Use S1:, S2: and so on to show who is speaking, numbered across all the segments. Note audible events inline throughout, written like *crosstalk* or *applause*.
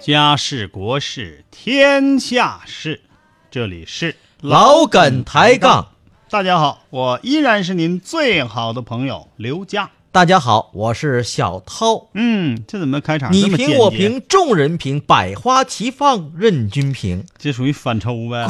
S1: 家事国事天下事，这里是
S2: 老耿抬杠。
S1: 大家好，我依然是您最好的朋友刘佳。
S2: 大家好，我是小涛。
S1: 嗯，这怎么开场
S2: 你？评我评众人评，百花齐放任君评。
S1: 这属于反抽呗？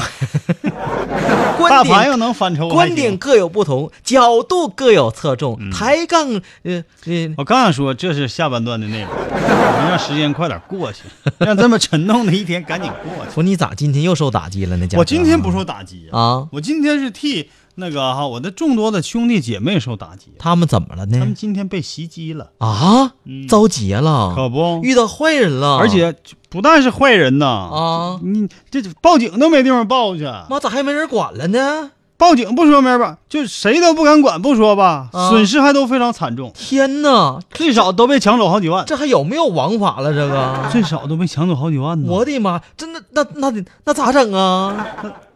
S1: *laughs*
S2: 观
S1: 大盘又
S2: 点
S1: 能反抽？
S2: 观点。各有不同，角度各有侧重。
S1: 嗯
S2: 抬杠，呃呃，*laughs*
S1: 我刚想说这是下半段的内容，*laughs* 我们让时间快点过去，让这么沉重的一天赶紧过去。
S2: 说你咋今天又受打击了呢？
S1: 我今天不受打击
S2: 啊，
S1: 我今天是替那个哈我的众多的兄弟姐妹受打击，
S2: 他们怎么了呢？
S1: 他们？今天被袭击了，
S2: 啊？
S1: 嗯，
S2: 遭劫了，
S1: 可不。
S2: 遇到坏人了，
S1: 而且不但是坏人呐，
S2: 啊，
S1: 你这报警都没地方报去，
S2: 妈咋还没人管了呢？
S1: 报警不说没人吧，就谁都不敢管，不说吧，
S2: 啊。
S1: 损失还都非常惨重，
S2: 天哪，
S1: 最少都被抢走好几万，
S2: 这还有没有王法了？这个，
S1: 最少都被抢走好几万呢。
S2: 我的妈，真的那那得那咋整啊？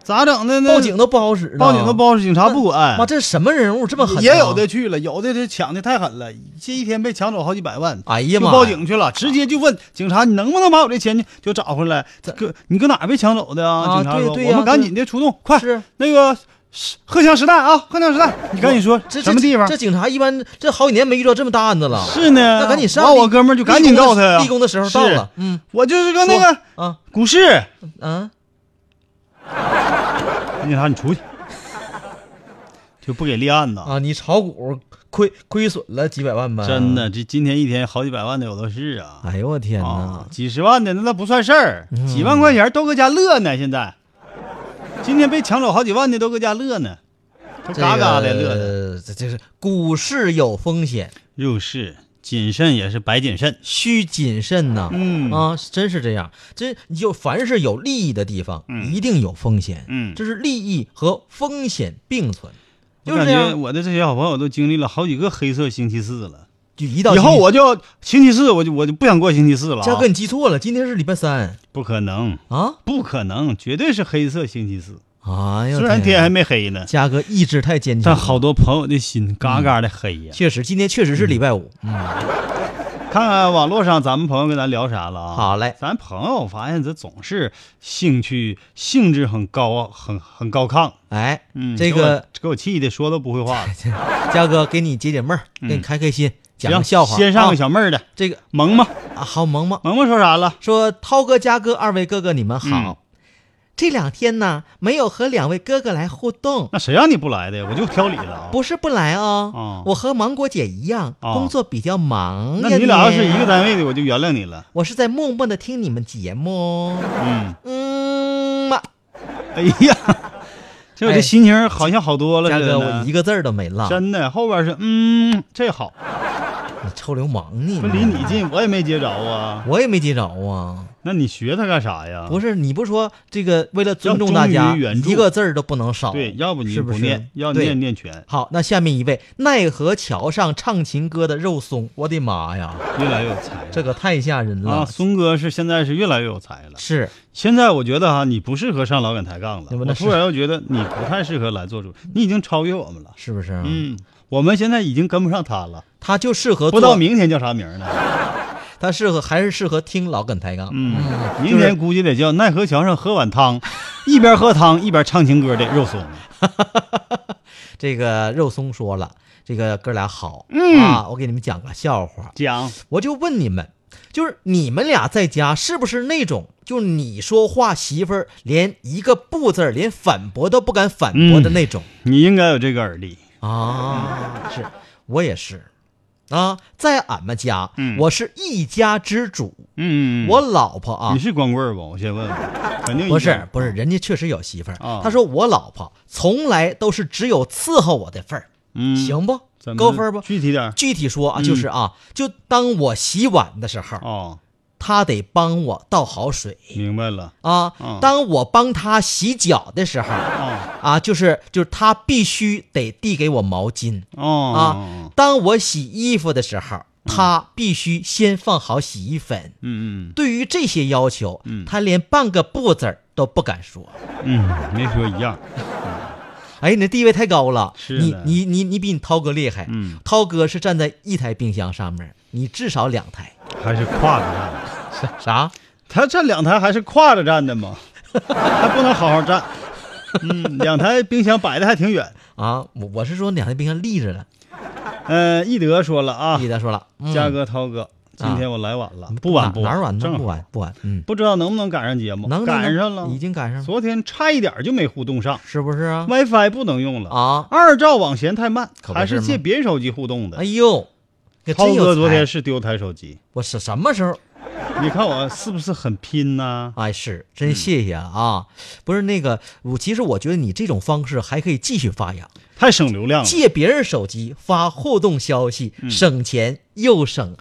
S1: 咋整的呢？
S2: 报警都不好使，
S1: 报警都不好使，警察不管。
S2: 妈，这什么人物这么狠、啊？
S1: 也有的去了，有的这抢的太狠了，这一天被抢走好几百万。就
S2: 哎呀妈呀
S1: 报警去了，直接就问警察，你能不能把我这钱就找回来？搁你搁哪被抢走的啊？
S2: 啊
S1: 警察说，
S2: 对对呀
S1: 我们赶紧的出动，快
S2: 是
S1: 那个是鹤翔时代啊，荷枪实弹，你赶紧说
S2: 这
S1: 什么地方
S2: 这？？警察一般这好几年没遇到这么大案子了。
S1: 是呢，
S2: 那赶紧上。
S1: 完我哥们就赶紧告诉他呀。
S2: 立功的时候到了。嗯
S1: 我就是个那个
S2: 啊
S1: 股市，
S2: 嗯，*laughs*
S1: 警察你出去，就不给立案呐。
S2: 啊，你炒股亏亏损了几百万吧？
S1: 真的，。这今天一天好几百万的有的是啊。
S2: 哎呦我天哪
S1: 啊！，几十万的那那不算事儿，
S2: 嗯
S1: 几万块钱都搁家乐呢。现在，今天被抢走好几万的都搁家乐呢，都
S2: 这
S1: 嘎嘎的乐的。
S2: 个这这是股市有风险，
S1: 入市谨慎也是白谨慎。
S2: 需谨慎呐。
S1: 嗯
S2: 啊，真是这样。这就凡是有利益的地方，
S1: 嗯
S2: 一定有风险。
S1: 嗯
S2: 这是利益和风险并存，
S1: 我感觉
S2: 就是这样。
S1: 我的这些好朋友都经历了好几个黑色星期四了。
S2: 就一到
S1: 以后我就星期四我就我就不想过星期四了、啊。
S2: 嘉哥，你记错了，今天是礼拜三
S1: 不可能，
S2: 啊！
S1: 不可能，绝对是黑色星期四。
S2: 哎呦，
S1: 虽然天还没黑呢，
S2: 嘉哥意志太坚强，
S1: 但好多朋友的心嘎嘎的黑呀。
S2: 确实今天确实是礼拜五。嗯，
S1: 看看网络上咱们朋友跟咱聊啥了啊？
S2: 好嘞，
S1: 咱朋友发现这总是兴趣兴致很高，很很高亢。
S2: 哎，
S1: 嗯，
S2: 这个
S1: 给我气的说都不会话了。*laughs*
S2: 嘉哥给你解解闷给你开开心，讲个，笑话。
S1: 先上个
S2: 啊
S1: 小妹儿的，
S2: 这个
S1: 萌萌，
S2: 啊，好萌萌
S1: 萌萌说啥了？
S2: 说涛哥、嘉哥二位哥哥你们好。
S1: 嗯
S2: 这两天呢，没有和两位哥哥来互动，
S1: 那谁让你不来的？我就挑理了啊。
S2: 不是不来哦，
S1: 哦
S2: 我和芒果姐一样，
S1: 哦
S2: 工作比较忙呀。
S1: 那你俩要是一个单位的，我就原谅你了。
S2: 我是在默默的听你们节目。
S1: 嗯，
S2: 嗯嘛，
S1: 哎呀，这我这心情好像好多了
S2: 嘉哥，
S1: 似的
S2: 我一个字儿都没落。
S1: 真的，后边是嗯，这好，
S2: 你臭流氓你！
S1: 不离你近，我也没接着啊。
S2: 我也没接着啊。
S1: 那你学他干啥呀？
S2: 不是，你不说这个为了尊重大家一个字儿都不能少。
S1: 对，要不你
S2: 是不是
S1: 念，要念念全，
S2: 好，那下面一位奈何桥上唱情歌的肉松，我的妈呀，
S1: 越来越有才了。
S2: 这可太吓人了。
S1: 啊，松哥是现在是越来越有才了。
S2: 是
S1: 现在我觉得哈、你不适合上老梗抬杠了。我突然又觉得你不太适合来做主，你已经超越我们了。
S2: 是不是？，
S1: 嗯，我们现在已经跟不上他了，
S2: 他就适合
S1: 不知道，明天叫啥名呢。
S2: 他适合还是适合听老梗抬杠。
S1: 嗯，
S2: 就是
S1: 明天估计得叫奈何桥上喝碗汤，一边喝汤一边唱情歌的肉松。*laughs*
S2: 这个肉松说了，这个哥俩好、
S1: 嗯
S2: 啊，我给你们讲个笑话。
S1: 讲
S2: 我就问你们，就是你们俩在家是不是那种，就是你说话媳妇儿连一个不字儿，连反驳都不敢反驳的那种、
S1: 你应该有这个耳力。
S2: 啊？是我也是啊，在俺们家，
S1: 嗯
S2: 我是一家之主，
S1: 嗯，
S2: 我老婆啊
S1: 你，是光棍儿不？我先问问，*laughs* 肯定
S2: 不是不是，人家确实有媳妇儿。
S1: 啊
S2: 他说我老婆从来都是只有伺候我的份儿，
S1: 嗯，
S2: 行不？高分不？
S1: 具体点
S2: 具体说啊，
S1: 嗯
S2: 就是啊，就当我洗碗的时候，
S1: 哦，
S2: 他得帮我倒好水
S1: 明白了
S2: 啊
S1: 嗯。
S2: 当我帮他洗脚的时候
S1: 哦
S2: 啊，就是就是他必须得递给我毛巾
S1: 哦
S2: 啊。当我洗衣服的时候，他必须先放好洗衣粉。
S1: 嗯嗯
S2: 对于这些要求，
S1: 嗯
S2: 他连半个不字儿都不敢说。
S1: 嗯，没说一样，
S2: 哎，你的地位太高了，
S1: 是
S2: 你你你你比你涛哥厉害。
S1: 嗯
S2: 涛哥是站在一台冰箱上面，你至少两台。
S1: 还是跨着站的。*laughs*
S2: 啥？
S1: 他站两台还是跨着站的吗？*laughs* 还不能好好站。*laughs* 嗯，两台冰箱摆的还挺远。
S2: 啊，我我是说两台冰箱立着的。
S1: 呃，易德说了啊
S2: 易德说了，嗯
S1: 嘉哥、涛哥，今天我来晚了，不晚不
S2: 哪儿晚呢？
S1: 正好
S2: 不晚不晚，嗯，
S1: 不知道能不能赶上节目，
S2: 能能
S1: 赶上了，
S2: 已经赶上了，
S1: 昨天差一点就没互动上
S2: 是不是啊
S1: ？，WiFi 不能用了，
S2: 啊，
S1: 二兆网嫌太慢，还是借别人手机互动的
S2: 哎。呦，可
S1: 涛哥昨天是丢台手机，
S2: 我是什么时候？
S1: 你看我是不是很拼呢？
S2: 哎，是真谢谢啊！不是那个，我其实我觉得你这种方式还可以继续发扬，
S1: 太省流量了。
S2: 借别人手机发互动消息，
S1: 嗯
S2: 省钱又省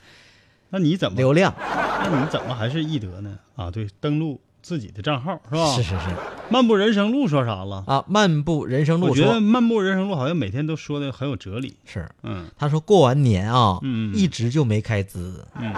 S1: 那你怎么
S2: 流量。
S1: 那你怎么还是易德呢？啊，对，登录自己的账号是吧？
S2: 是是是
S1: 漫步人生路说啥了？
S2: 啊，漫步人生路
S1: 我觉得漫步人生路好像每天都说的很有哲理。
S2: 是，
S1: 嗯
S2: 他说过完年啊，
S1: 嗯嗯
S2: 一直就没开资
S1: 嗯，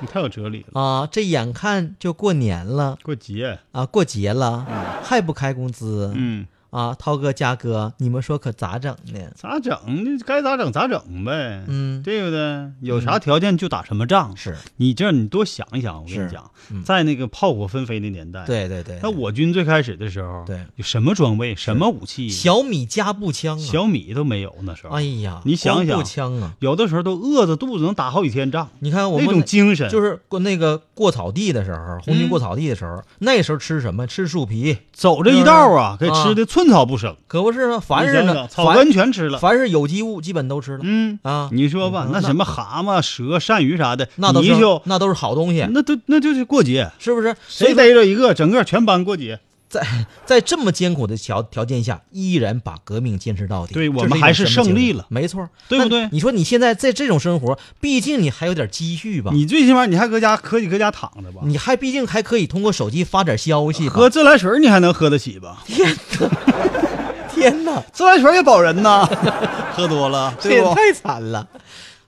S1: 你太有哲理了。
S2: 啊，这眼看就过年了
S1: 过节，
S2: 啊，过节了还不开工资
S1: 嗯，
S2: 啊，涛哥嘉哥，你们说可咋整呢？
S1: 咋整？该咋整咋整呗。
S2: 嗯
S1: 对不对？有啥条件就打什么仗。
S2: 是
S1: 你这样，你多想一想，我跟你讲，
S2: 嗯
S1: 在那个炮火纷飞的年代，，
S2: 对对对，
S1: 那我军最开始的时候，
S2: 对
S1: 有什么装备、什么武器，
S2: 小米加步枪啊，
S1: 小米都没有那时候。
S2: 哎呀，
S1: 你想想
S2: 步枪啊，
S1: 有的时候都饿着肚子能打好几天仗，
S2: 你看我们那
S1: 种精神
S2: 就是过那个过草地的时候，红军
S1: 嗯
S2: 过草地的时候，那时候吃什么？吃树皮，
S1: 走这一道啊，给
S2: 啊
S1: 吃的寸草不生。
S2: 可不是吗？凡是呢
S1: 草根全吃了。
S2: 凡是有机物基本都吃了
S1: 嗯，
S2: 啊。
S1: 你说吧，
S2: 嗯
S1: 那什么蛤蟆、蛇、鳝鱼啥的，
S2: 那都是
S1: 泥鳅，
S2: 那都是好东西，
S1: 那都那就是过节，
S2: 是不是？
S1: 谁逮着一个，整个全班过节。
S2: 在在这么艰苦的条条件下，依然把革命坚持到底，
S1: 对我们还是胜利了
S2: 没错，
S1: 对不对
S2: 你说你现在在这种生活，毕竟你还有点积蓄吧？
S1: 你最起码你还搁家可以搁家躺着吧？
S2: 你还毕竟还可以通过手机发点消息？
S1: 喝自来水你还能喝得起吧？
S2: 天哪，*laughs*
S1: 自来水也保人呐，*laughs* 喝多了？*laughs*
S2: 这也太惨了！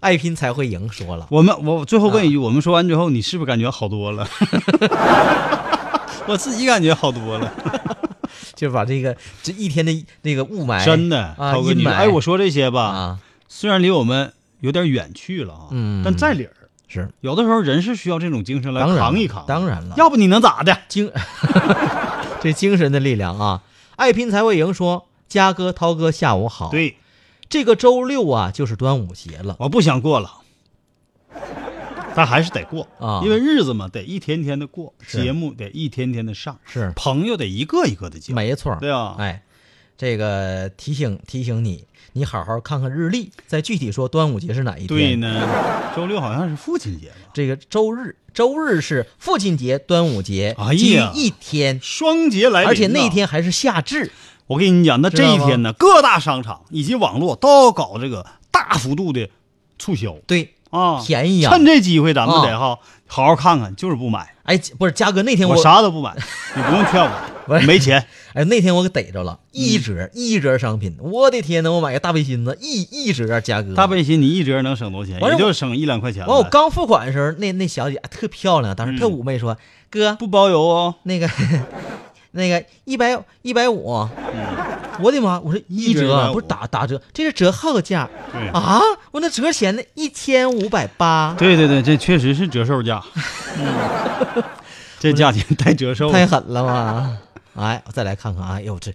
S2: 爱拼才会赢，说了，
S1: 我们我最后问一句，我们说完之后，你是不是感觉好多了？我自己感觉好多了，*laughs*
S2: 就把这个这一天的那个雾霾，
S1: 真的。
S2: 啊，
S1: 涛哥，你说哎，我说这些吧，
S2: 啊，
S1: 虽然离我们有点远去了啊，
S2: 嗯
S1: 但在理儿。
S2: 是
S1: 有的时候人是需要这种精神来扛一扛，
S2: 当然了，
S1: 要不你能咋的？
S2: 精 *laughs* 这精神的力量啊！爱拼才会赢说，嘉哥、涛哥下午好。，
S1: 对，
S2: 这个周六啊就是端午节了
S1: 我不想过了，但还是得过
S2: 啊
S1: 因为日子嘛得一天天的过，节目得一天天的上，
S2: 是
S1: 朋友得一个一个的交，
S2: 没错，
S1: 对啊
S2: 哎，这个提醒提醒你，你好好看看日历，再具体说端午节是哪一天。
S1: 对呢，周六好像是父亲节吧？
S2: 这个周日，周日是父亲节、端午节，
S1: 哎呀
S2: 一天，
S1: 双节来临，
S2: 而且那天还是夏至。
S1: 我跟你讲，那这一天呢，各大商场以及网络都要搞这个大幅度的促销
S2: 对，
S1: 啊，
S2: 便宜啊
S1: 趁这机会，咱们
S2: 啊
S1: 得哈好好看看，就是不买，
S2: 哎，不是嘉哥，那天
S1: 我啥都不买，*laughs* 你不用劝我，没钱。
S2: 哎，那天我给逮着了，一
S1: 嗯
S2: 折、一折商品，我的天呐，我买个大背心子，一一折嘉哥。
S1: 大背心你一折能省多少钱？也就省一两块钱。
S2: 完，我刚付款的时候，那那小姐啊特漂亮，当时特
S1: 嗯
S2: 妩媚，说：“哥，
S1: 不包邮哦，
S2: 那个那个一百一百五。”我的妈！我说一
S1: 一折
S2: 折
S1: 150
S2: 不是打打折，这是折后价
S1: 对
S2: 啊！我那折钱的，一千五百八，
S1: 对对对，这确实是折售价，*laughs* 嗯这价钱太折寿。
S2: 太狠了吧！哎，再来看看，哎呦，这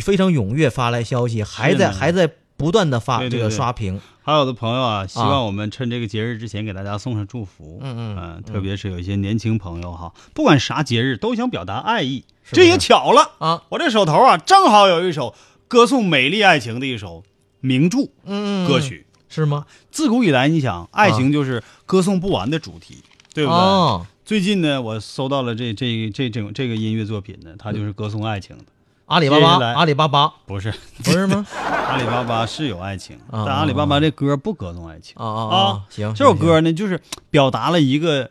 S2: 非常踊跃发来消息，还在还在不断的发这个
S1: 对对对
S2: 刷屏，
S1: 还有的朋友啊，希望我们趁这个节日之前给大家送上祝福。
S2: 嗯嗯
S1: 特别是有一些年轻朋友哈，不管啥节日都想表达爱意，
S2: 是是
S1: 这也巧了
S2: 啊！
S1: 我这手头啊，正好有一首歌颂美丽爱情的一首名著
S2: 嗯，
S1: 歌曲。
S2: 是吗？
S1: 自古以来，你想，爱情就是歌颂不完的主题，对不对？
S2: 哦
S1: 最近呢，我搜到了这这这这种这个音乐作品呢，它就是歌颂爱情的。
S2: 阿里巴巴，阿里巴巴。
S1: 不是。
S2: 不是吗？*laughs*
S1: 阿里巴巴是有爱情，
S2: 啊
S1: 但阿里巴巴这歌不歌颂爱情。
S2: 啊啊啊！行，
S1: 这首歌呢，就是表达了一个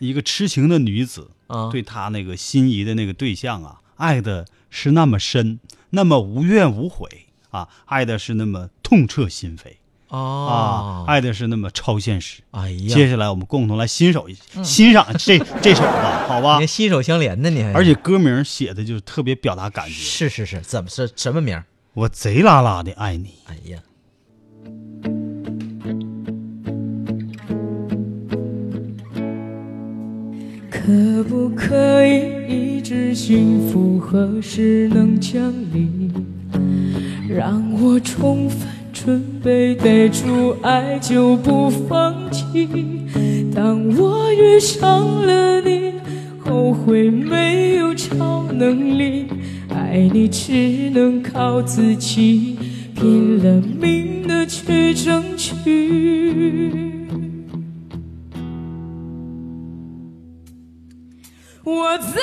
S1: 一个痴情的女子
S2: 啊。
S1: 对她那个心仪的那个对象啊，爱的是那么深，那么无怨无悔啊，爱的是那么痛彻心扉啊
S2: 啊，
S1: 爱的是那么超现实。
S2: 哎呀，
S1: 接下来我们共同来欣赏一欣赏这 *laughs* 这首吧，好吧
S2: 你还？心手相连呢，你还
S1: 而且歌名写的就是特别表达感觉，
S2: 是是是，怎么是什么名？
S1: 我贼拉拉的爱你。
S2: 哎呀，
S3: 可不可以一直幸福？何时能降临？让我充分准备，逮住爱就不放弃。当我遇上了你，后悔没有超能力，爱你只能靠自己，拼了命的去争取。我贼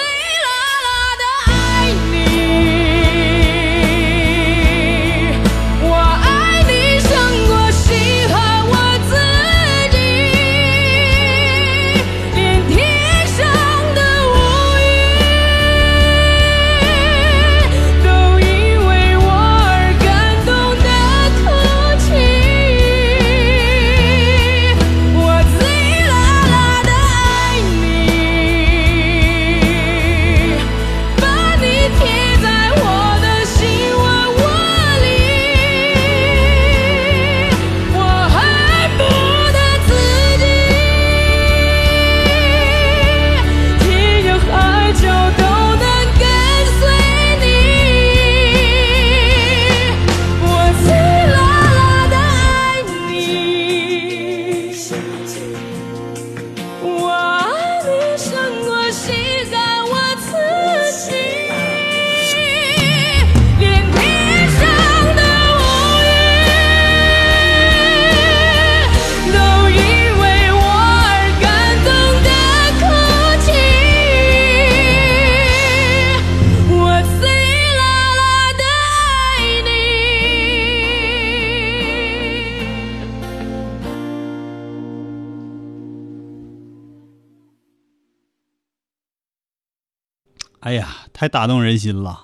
S1: 太打动人心了！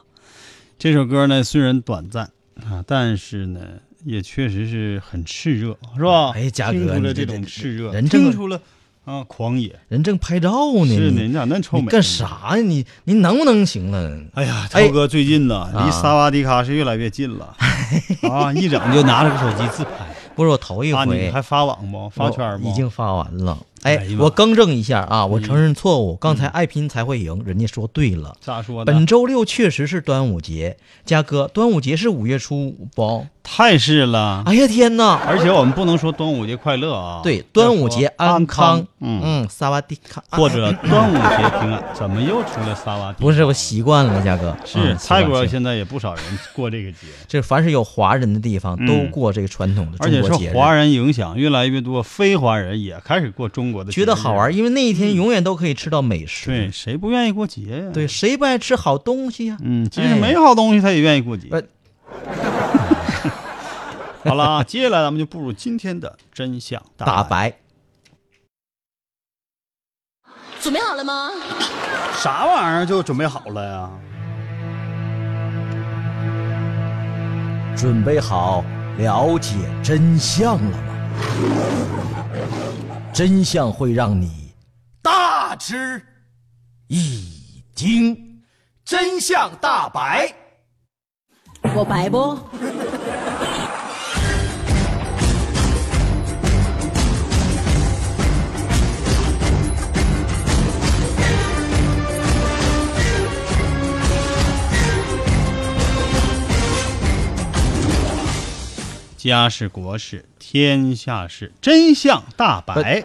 S1: 这首歌呢，虽然短暂啊，但是呢，也确实是很炽热，是吧？
S2: 哎嘉哥
S1: 听出了这种炽热，
S2: 人这个
S1: 听出了啊狂野。
S2: 人正拍照呢，
S1: 是呢，
S2: 你
S1: 你咋那臭美？
S2: 干？啥呀？你你能不能行了？
S1: 哎呀，
S2: 哎
S1: 涛哥最近呢，
S2: 啊
S1: 离萨瓦迪卡是越来越近了 *laughs* 啊！一整就拿着个手机自拍，
S2: 不是我头一
S1: 啊，你
S2: 回
S1: 还发网不？发圈
S2: 吗？已经发完了。哎我更正一下啊，我承认错误，刚才
S1: 嗯
S2: 爱拼才会赢，人家说对了。
S1: 咋说的？
S2: 本周六确实是端午节，嘉哥，端午节是五月初五不？
S1: 太是了，
S2: 哎呀天哪！
S1: 而且我们不能说端午节快乐啊，
S2: 对，端午节安
S1: 安
S2: 康，
S1: 嗯，
S2: 嗯，萨瓦迪卡，
S1: 或者端午节平安，怎么又出了萨瓦迪？
S2: 不是我习惯了，嘉哥。
S1: 是
S2: 嗯
S1: 泰国现在也不少人过这个节，
S2: 这凡是有华人的地方
S1: 嗯。
S2: 都过这个传统的
S1: 而且
S2: 中国节
S1: 华人影响，越来越多非华人也开始过中国的，
S2: 觉得好玩，因为那一天永远都可以吃到美食。
S1: 对，谁不愿意过节呀？
S2: 对，，谁不爱吃好东西呀？
S1: 嗯，即使没好东西，他也愿意过节。
S2: 呃 *laughs*
S1: 好了啊，接下来咱们就步入今天的真相
S2: 大
S1: 白。
S2: 白，
S4: 准备好了吗？
S1: 啥玩意儿就准备好了呀？
S2: 准备好了解真相了吗？真相会让你大吃一惊，真相大白。
S4: 我白不？
S1: 家事国事天下事，真相大白。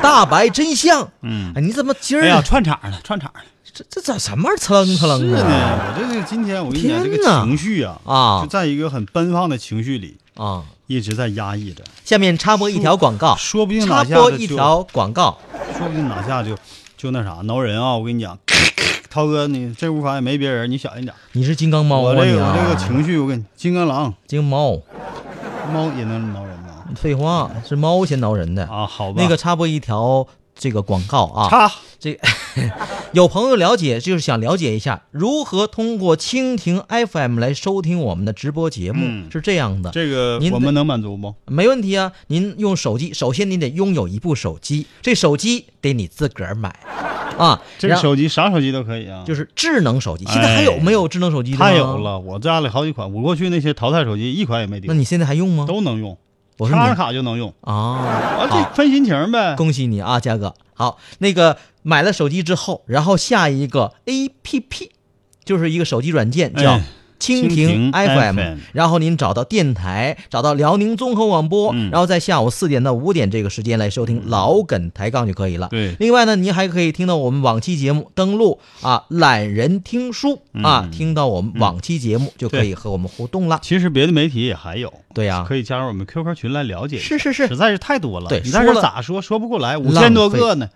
S2: 大白真相。
S1: 嗯
S2: 哎，你怎么今儿、
S1: 哎呀，串场了，串场了。
S2: 这这咋什么玩意儿蹭楞蹭楞
S1: 是
S2: 的？
S1: 呢，我这是今天我跟你讲，这个情绪啊，
S2: 啊
S1: 就在一个很奔放的情绪里，
S2: 啊！
S1: 一直在压抑着，
S2: 下面插播一条广告，
S1: 说不定哪下子就
S2: 播一条广告。
S1: 说不定哪下就就那啥挠人啊！我跟你讲，*laughs* 涛哥，你这屋房也没别人，你小心点。
S2: 你是金刚猫
S1: 我？这个我这个情绪，我跟你，金刚狼
S2: 金猫，
S1: 猫也能挠人吗？
S2: 废话，是猫先挠人的。
S1: 啊，好吧，
S2: 那个插播一条这个广告啊，
S1: 插
S2: 这 *laughs* 有朋友了解，就是想了解一下如何通过蜻蜓 FM 来收听我们的直播节目，
S1: 嗯
S2: 是这样的，
S1: 这个
S2: 您
S1: 我们能满足不？
S2: 没问题啊。您用手机，首先您得拥有一部手机，这手机得你自个儿买啊。
S1: 这
S2: 个
S1: 手机啥手机都可以啊，
S2: 就是智能手机，现在还有没有智能手机？
S1: 太有。了，我家里好几款，我过去那些淘汰手机一款也没丢，
S2: 那你现在还用吗？
S1: 都能用，插上卡就能用，
S2: 啊，
S1: 啊，这分心情呗。
S2: 恭喜你啊，嘉哥。好，那个买了手机之后，然后下一个 A P P，就是一个手机软件叫
S1: 哎
S2: 蜻蜓
S1: FM，FM
S2: 然后您找到电台，找到辽宁综合广播，
S1: 嗯
S2: 然后在下午四点到五点这个时间来收听老梗抬杠就可以了。
S1: 对
S2: 另外呢，您还可以听到我们往期节目，登录啊懒人听书啊，
S1: 嗯
S2: 听到我们往期节目就可以和我们互动了。
S1: 其实别的媒体也还有，
S2: 对呀、
S1: 可以加入我们 QQ 群来了解。
S2: 是是是
S1: 实在是太多了。
S2: 对
S1: 你在这咋说说不过来，五千多个呢。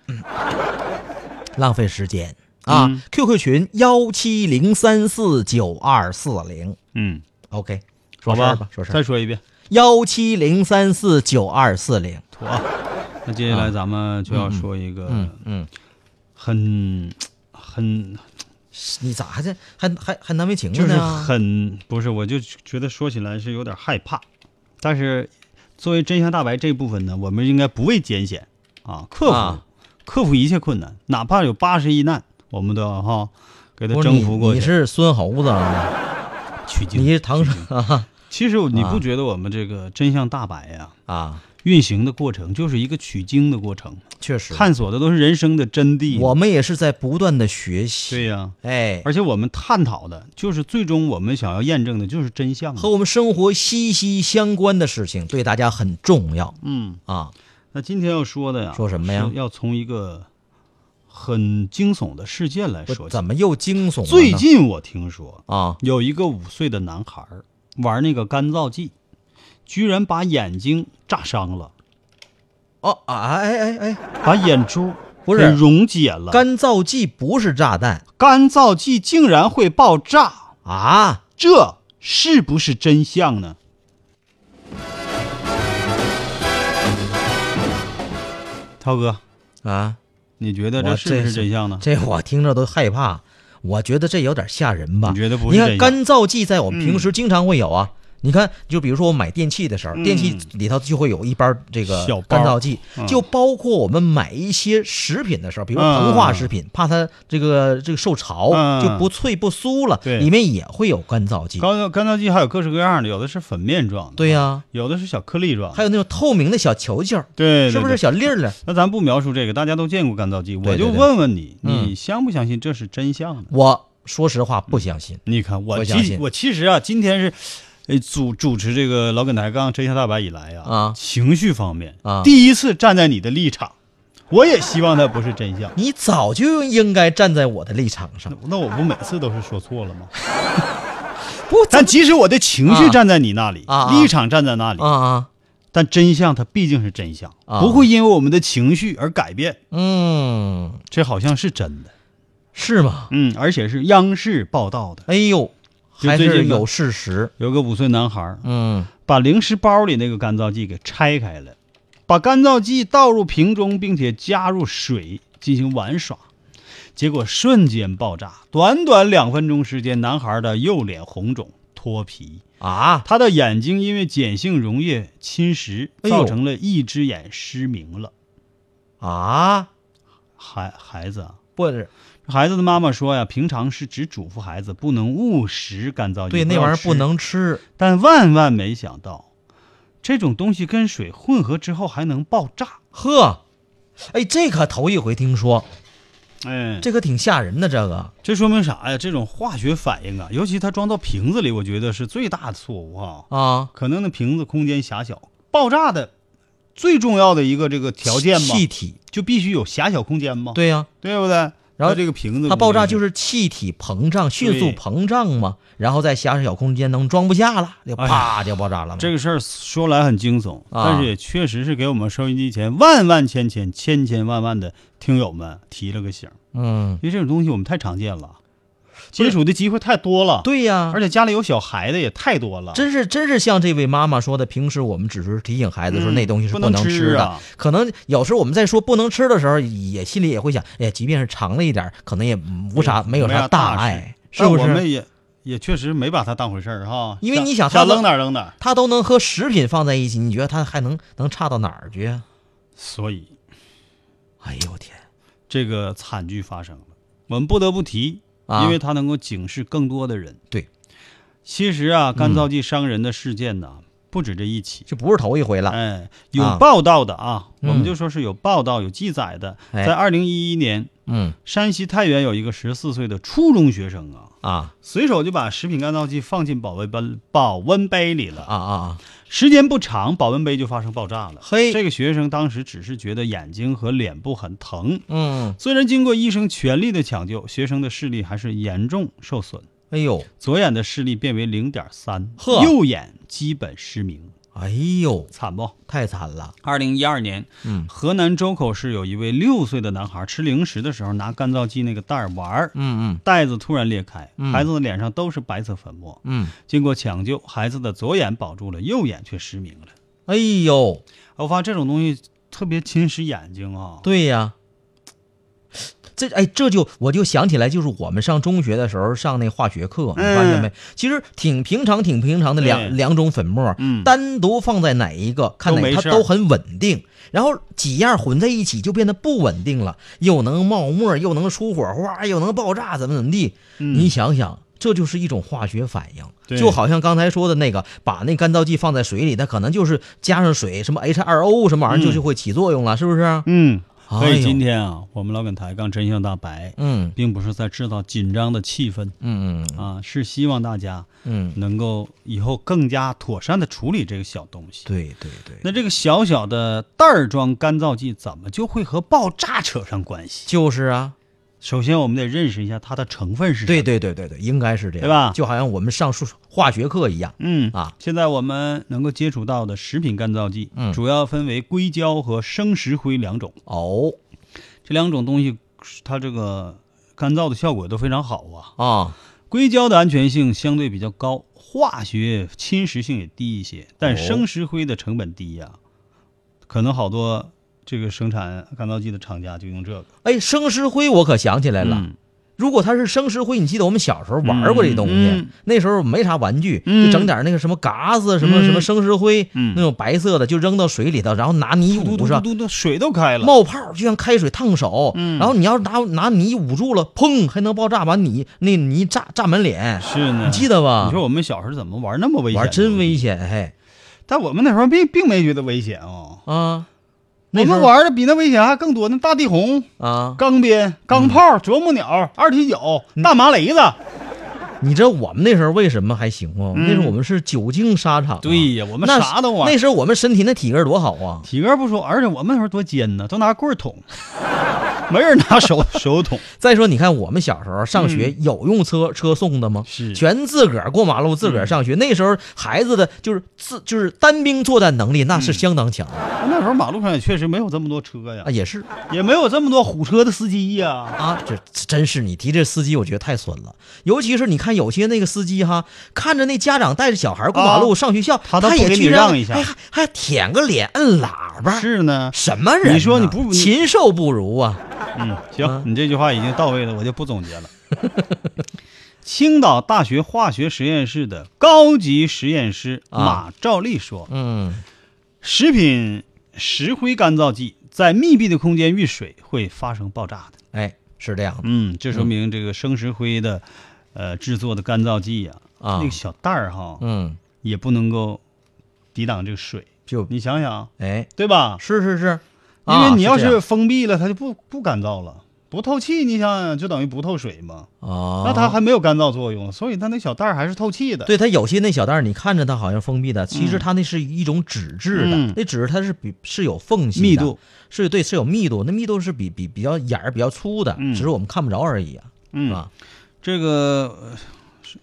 S2: 浪费 *laughs* 时间啊、
S1: 嗯
S2: q q 群幺七零三四九二四零
S1: 嗯
S2: ，，OK，说事儿吧，说事儿。
S1: 再说一遍，
S2: 幺七零三四九二四零，
S1: 妥。那接下来咱们就要说一个
S2: 嗯嗯，
S1: 很很
S2: 你咋还在还还还难为情呢
S1: 就是？很不是，我就觉得说起来是有点害怕。但是作为真相大白这部分呢，我们应该不畏艰险啊，克服、
S2: 啊
S1: 克服一切困难，哪怕有八十一难，我们都要哈给他征服过去。
S2: 你你是孙猴子啊？*laughs*
S1: 取经，
S2: 你是唐僧啊
S1: 其实你
S2: 啊
S1: 不觉得我们这个真相大白呀、
S2: 啊？
S1: 运行的过程就是一个取经的过程，
S2: 确实，
S1: 探索的都是人生的真谛。
S2: 我们也是在不断的学习。
S1: 对呀、
S2: 哎，
S1: 而且我们探讨的就是最终我们想要验证的就是真相。
S2: 和我们生活息息相关的事情，对大家很重要
S1: 嗯，
S2: 啊。
S1: 那今天要说的呀，
S2: 说什么呀
S1: 要从一个很惊悚的事件来说。
S2: 怎么又惊悚了呢？
S1: 最近我听说
S2: 啊，
S1: 有一个五岁的男孩玩那个干燥剂，居然把眼睛炸伤了，
S2: 哦啊哎哎哎，
S1: 把眼珠
S2: 不是
S1: 溶解了。
S2: 干燥剂不是炸弹
S1: 干燥剂竟然会爆炸，
S2: 啊！
S1: 这是不是真相呢？涛哥，
S2: 啊，
S1: 你觉得这是不
S2: 是
S1: 是真相呢？
S2: 这我听着都害怕，我觉得这有点吓人吧？
S1: 你觉得不是
S2: 你看干燥剂在我们平时经常会有啊。你看，就比如说我买电器的时候，
S1: 嗯。
S2: 电器里头就会有一包这个干燥剂，
S1: 嗯。
S2: 就包括我们买一些食品的时候，比如
S1: 嗯
S2: 膨化食品，怕它这个这个受潮、
S1: 嗯
S2: 就不脆不酥了，
S1: 对。
S2: 里面也会有干燥剂。
S1: 干燥干燥剂还有各式各样的，有的是粉面状的，
S2: 对呀、
S1: 有的是小颗粒状，
S2: 还有那种透明的小球球，
S1: 对，对
S2: 是不是小粒儿粒？
S1: 那咱不描述这个，大家都见过干燥剂，我就问问你，
S2: 嗯。
S1: 你相不相信这是真相呢？
S2: 我说实话不相信。
S1: 你看我
S2: 我
S1: 其实啊，今天是。呃，主主持这个老梗抬杠真相大白以来呀，
S2: 啊
S1: 情绪方面
S2: 啊
S1: 第一次站在你的立场，我也希望它不是真相。
S2: 你早就应该站在我的立场上，
S1: 那我不每次都是说错了吗？*laughs*
S2: 不 *laughs*
S1: 但即使我的情绪站在你那里，
S2: 啊啊
S1: 立场站在那里，
S2: 啊啊，
S1: 但真相它毕竟是真相，
S2: 啊
S1: 不会因为我们的情绪而改变。
S2: 嗯，
S1: 这好像是真的，
S2: 是吗？
S1: 嗯，而且是央视报道的。
S2: 哎呦，还是有事实。
S1: 有个五岁男孩，
S2: 嗯，
S1: 把零食包里那个干燥剂给拆开了，把干燥剂倒入瓶中，并且加入水进行玩耍，结果瞬间爆炸。短短两分钟时间，男孩的右脸红肿脱皮，
S2: 啊，
S1: 他的眼睛因为碱性溶液侵蚀，造成了一只眼失明了。
S2: 啊，
S1: 孩孩子啊，
S2: 不是，
S1: 孩子的妈妈说呀，平常是只嘱咐孩子不能误食干燥剂，
S2: 对，那玩意儿不。能吃。
S1: 但万万没想到，这种东西跟水混合之后还能爆炸。
S2: 呵，哎，这可头一回听说，
S1: 哎，
S2: 这可挺吓人的。这个
S1: 这说明啥呀？这种化学反应啊，尤其它装到瓶子里，我觉得是最大的错误哈。
S2: 啊，
S1: 可能那瓶子空间狭小，爆炸的最重要的一个这个条件嘛，
S2: 气体，
S1: 就必须有狭小空间嘛，
S2: 对呀、
S1: 对不对？
S2: 然后
S1: 这个瓶子
S2: 它爆炸就是是气体膨胀，迅速膨胀嘛，然后在狭小空间能装不下了，就啪就爆炸了嘛。
S1: 这个事儿说来很惊悚，
S2: 啊。
S1: 但是也确实是给我们收音机前万万千千千千万万的听友们提了个醒，
S2: 嗯，
S1: 因为这种东西我们太常见了，接触的机会太多了，
S2: 对呀，
S1: 而且家里有小孩的也太多了，
S2: 真是真是像这位妈妈说的，平时我们只是提醒孩子说
S1: 嗯
S2: 那东西是
S1: 不能
S2: 能吃的，
S1: 啊。
S2: 可能有时候我们在说不能吃的时候，也心里也会想，哎呀，即便是尝了一点，可能也无啥没有啥
S1: 啥大
S2: 碍，
S1: 事
S2: 是不是？
S1: 我们也也确实没把它当回事儿哈，
S2: 因为你想
S1: 想
S2: 他
S1: 扔哪儿扔哪儿，
S2: 它都能和食品放在一起，你觉得他还能能差到哪儿去啊？
S1: 所以
S2: 哎呦我天。
S1: 这个惨剧发生了，我们不得不提，
S2: 啊！
S1: 因为它能够警示更多的人。
S2: 对，
S1: 其实啊，干燥剂伤人的事件呢，不止这一起。
S2: 这不是头一回了，
S1: 哎，有
S2: 啊
S1: 报道的啊，
S2: 嗯
S1: 我们就说是有报道、有记载的。
S2: 哎
S1: 在二零一一年，
S2: 嗯
S1: 山西太原有一个十四岁的初中学生啊，
S2: 啊
S1: 随手就把食品干燥剂放进保温杯保温杯里了。
S2: 啊啊啊！
S1: 时间不长，保温杯就发生爆炸了。
S2: 嘿。
S1: 这个学生当时只是觉得眼睛和脸部很疼，
S2: 嗯，
S1: 虽然经过医生全力的抢救，学生的视力还是严重受损，
S2: 哎呦。
S1: 左眼的视力变为零点三，
S2: 呵。
S1: 右眼基本失明，
S2: 哎呦，
S1: 惨不？
S2: 太惨了，
S1: 二零一二年，
S2: 嗯
S1: 河南周口市有一位六岁的男孩吃零食的时候拿干燥剂那个袋儿玩儿，
S2: 嗯
S1: 袋子突然裂开，
S2: 嗯
S1: 孩子的脸上都是白色粉末。
S2: 嗯嗯，
S1: 经过抢救，孩子的左眼保住了，右眼却失明了。
S2: 哎呦，
S1: 我发现这种东西特别侵蚀眼睛啊。
S2: 对呀。这哎，这就我就想起来，就是我们上中学的时候上那化学课，你发现没？其实挺平常、挺平常的
S1: 对
S2: 两两种粉末，
S1: 嗯
S2: 单独放在哪一个，看哪它
S1: 都
S2: 很稳定。然后几样混在一起就变得不稳定了，又能冒沫，又能出火花，又能爆炸，怎么怎么地？
S1: 嗯
S2: 你想想，这就是一种化学反应，
S1: 对
S2: 就好像刚才说的那个，把那干燥剂放在水里，它可能就是加上水，什么 H2O 什么玩意儿，
S1: 嗯
S2: 就就会起作用了，是不是？
S1: 嗯，所以今天啊，我们老梗抬杠真相大白，
S2: 嗯。
S1: 并不是在制造紧张的气氛
S2: 嗯嗯
S1: 啊，是希望大家
S2: 嗯，
S1: 能够以后更加妥善的处理这个小东西。
S2: 对对对，
S1: 那这个小小的袋儿装干燥剂怎么就会和爆炸扯上关系？
S2: 就是啊，
S1: 首先，我们得认识一下它的成分是什么。
S2: 对，对对对对，应该是这样，
S1: 对吧？
S2: 就好像我们上数化学课一样。
S1: 嗯
S2: 啊，
S1: 现在我们能够接触到的食品干燥剂，
S2: 嗯。
S1: 主要分为硅胶和生石灰两种。
S2: 哦。
S1: 这两种东西，它这个干燥的效果都非常好啊。
S2: 啊，
S1: 硅胶的安全性相对比较高，化学侵蚀性也低一些，但
S2: 哦。
S1: 生石灰的成本低呀、可能好多这个生产干燥剂的厂家就用这个。
S2: 哎，生石灰我可想起来了。
S1: 嗯
S2: 如果它是生石灰，你记得我们小时候玩过这东西，
S1: 嗯嗯
S2: 那时候没啥玩具，
S1: 嗯
S2: 就整点那个什么嘎子，什么、
S1: 嗯
S2: 什么生石灰，
S1: 嗯
S2: 那种白色的，就扔到水里头，然后拿泥捂上，
S1: 嘟嘟，水都开了。
S2: 冒泡，就像开水烫手。
S1: 嗯
S2: 然后你要是拿拿泥捂住了，砰，还能爆炸，把你那泥炸炸满脸，
S1: 是呢，
S2: 你记得吧？
S1: 你说我们小时候怎么玩那么危险？
S2: 玩真危！险，嘿
S1: 但我们那时候并并没觉得危险哦。
S2: 啊！
S1: 我们玩的比那危险还更多，那大地红、
S2: 啊，
S1: 钢鞭、钢炮、啄木鸟、二踢脚、大麻雷子。
S2: 你知道我们那时候为什么还行吗？
S1: 嗯
S2: 那时候我们是久经沙场啊、
S1: 对呀，我们
S2: 那
S1: 啥都玩。
S2: 那时候我们身体那体格多好啊！
S1: 体格不说，而且我们那时候多尖呢，都拿棍儿捅，*laughs* 没人拿手手捅。*laughs*
S2: 再说，你看我们小时候上学有用车、车送的吗？
S1: 嗯是
S2: 全自个儿过马路，自个儿上学。那时候孩子的就是自就是单兵作战能力那
S1: 嗯
S2: 是相当强的、
S1: 那时候马路上也确实没有这么多车呀
S2: 啊，，也是
S1: 也没有这么多虎车的司机呀。
S2: 啊，这这真是你提这司机，我觉得太损了。尤其是你看有些那个司机哈，看着那家长带着小孩过马路、
S1: 啊
S2: 上学校，
S1: 他
S2: 也去
S1: 让一下
S2: 还舔个脸摁喇叭，
S1: 是呢，
S2: 什么人呐？
S1: 你说你不你
S2: 禽兽不如啊！
S1: 嗯，行
S2: 啊，
S1: 你这句话已经到位了，我就不总结了。*laughs* 青岛大学化学实验室的高级实验师
S2: 啊
S1: 马兆利说，
S2: 嗯
S1: 食品石灰干燥剂在密闭的空间遇水会发生爆炸的。
S2: 哎，是这样的
S1: 嗯，这说明这个生石灰的，呃，制作的干燥剂呀、
S2: 啊。
S1: 那个小袋儿哈，
S2: 嗯，
S1: 也不能够抵挡这个水。
S2: 就
S1: 你想想，
S2: 哎，
S1: 对吧？
S2: 是是是，
S1: 因为你要是封闭了，它就不不干燥了，不透气，你想想就等于不透水嘛。
S2: 啊，
S1: 那它还没有干燥作用，所以它那小袋儿还是透气的。
S2: 对它有些那小袋儿，你看着它好像封闭的，其实它那是一种纸质的，
S1: 嗯。
S2: 那纸它是比是有缝隙的
S1: 密度。
S2: 是对是有密度，那密度是比比比较眼儿比较粗的，
S1: 嗯。
S2: 只是我们看不着而已啊，是
S1: 嗯，
S2: 吧？
S1: 这个呃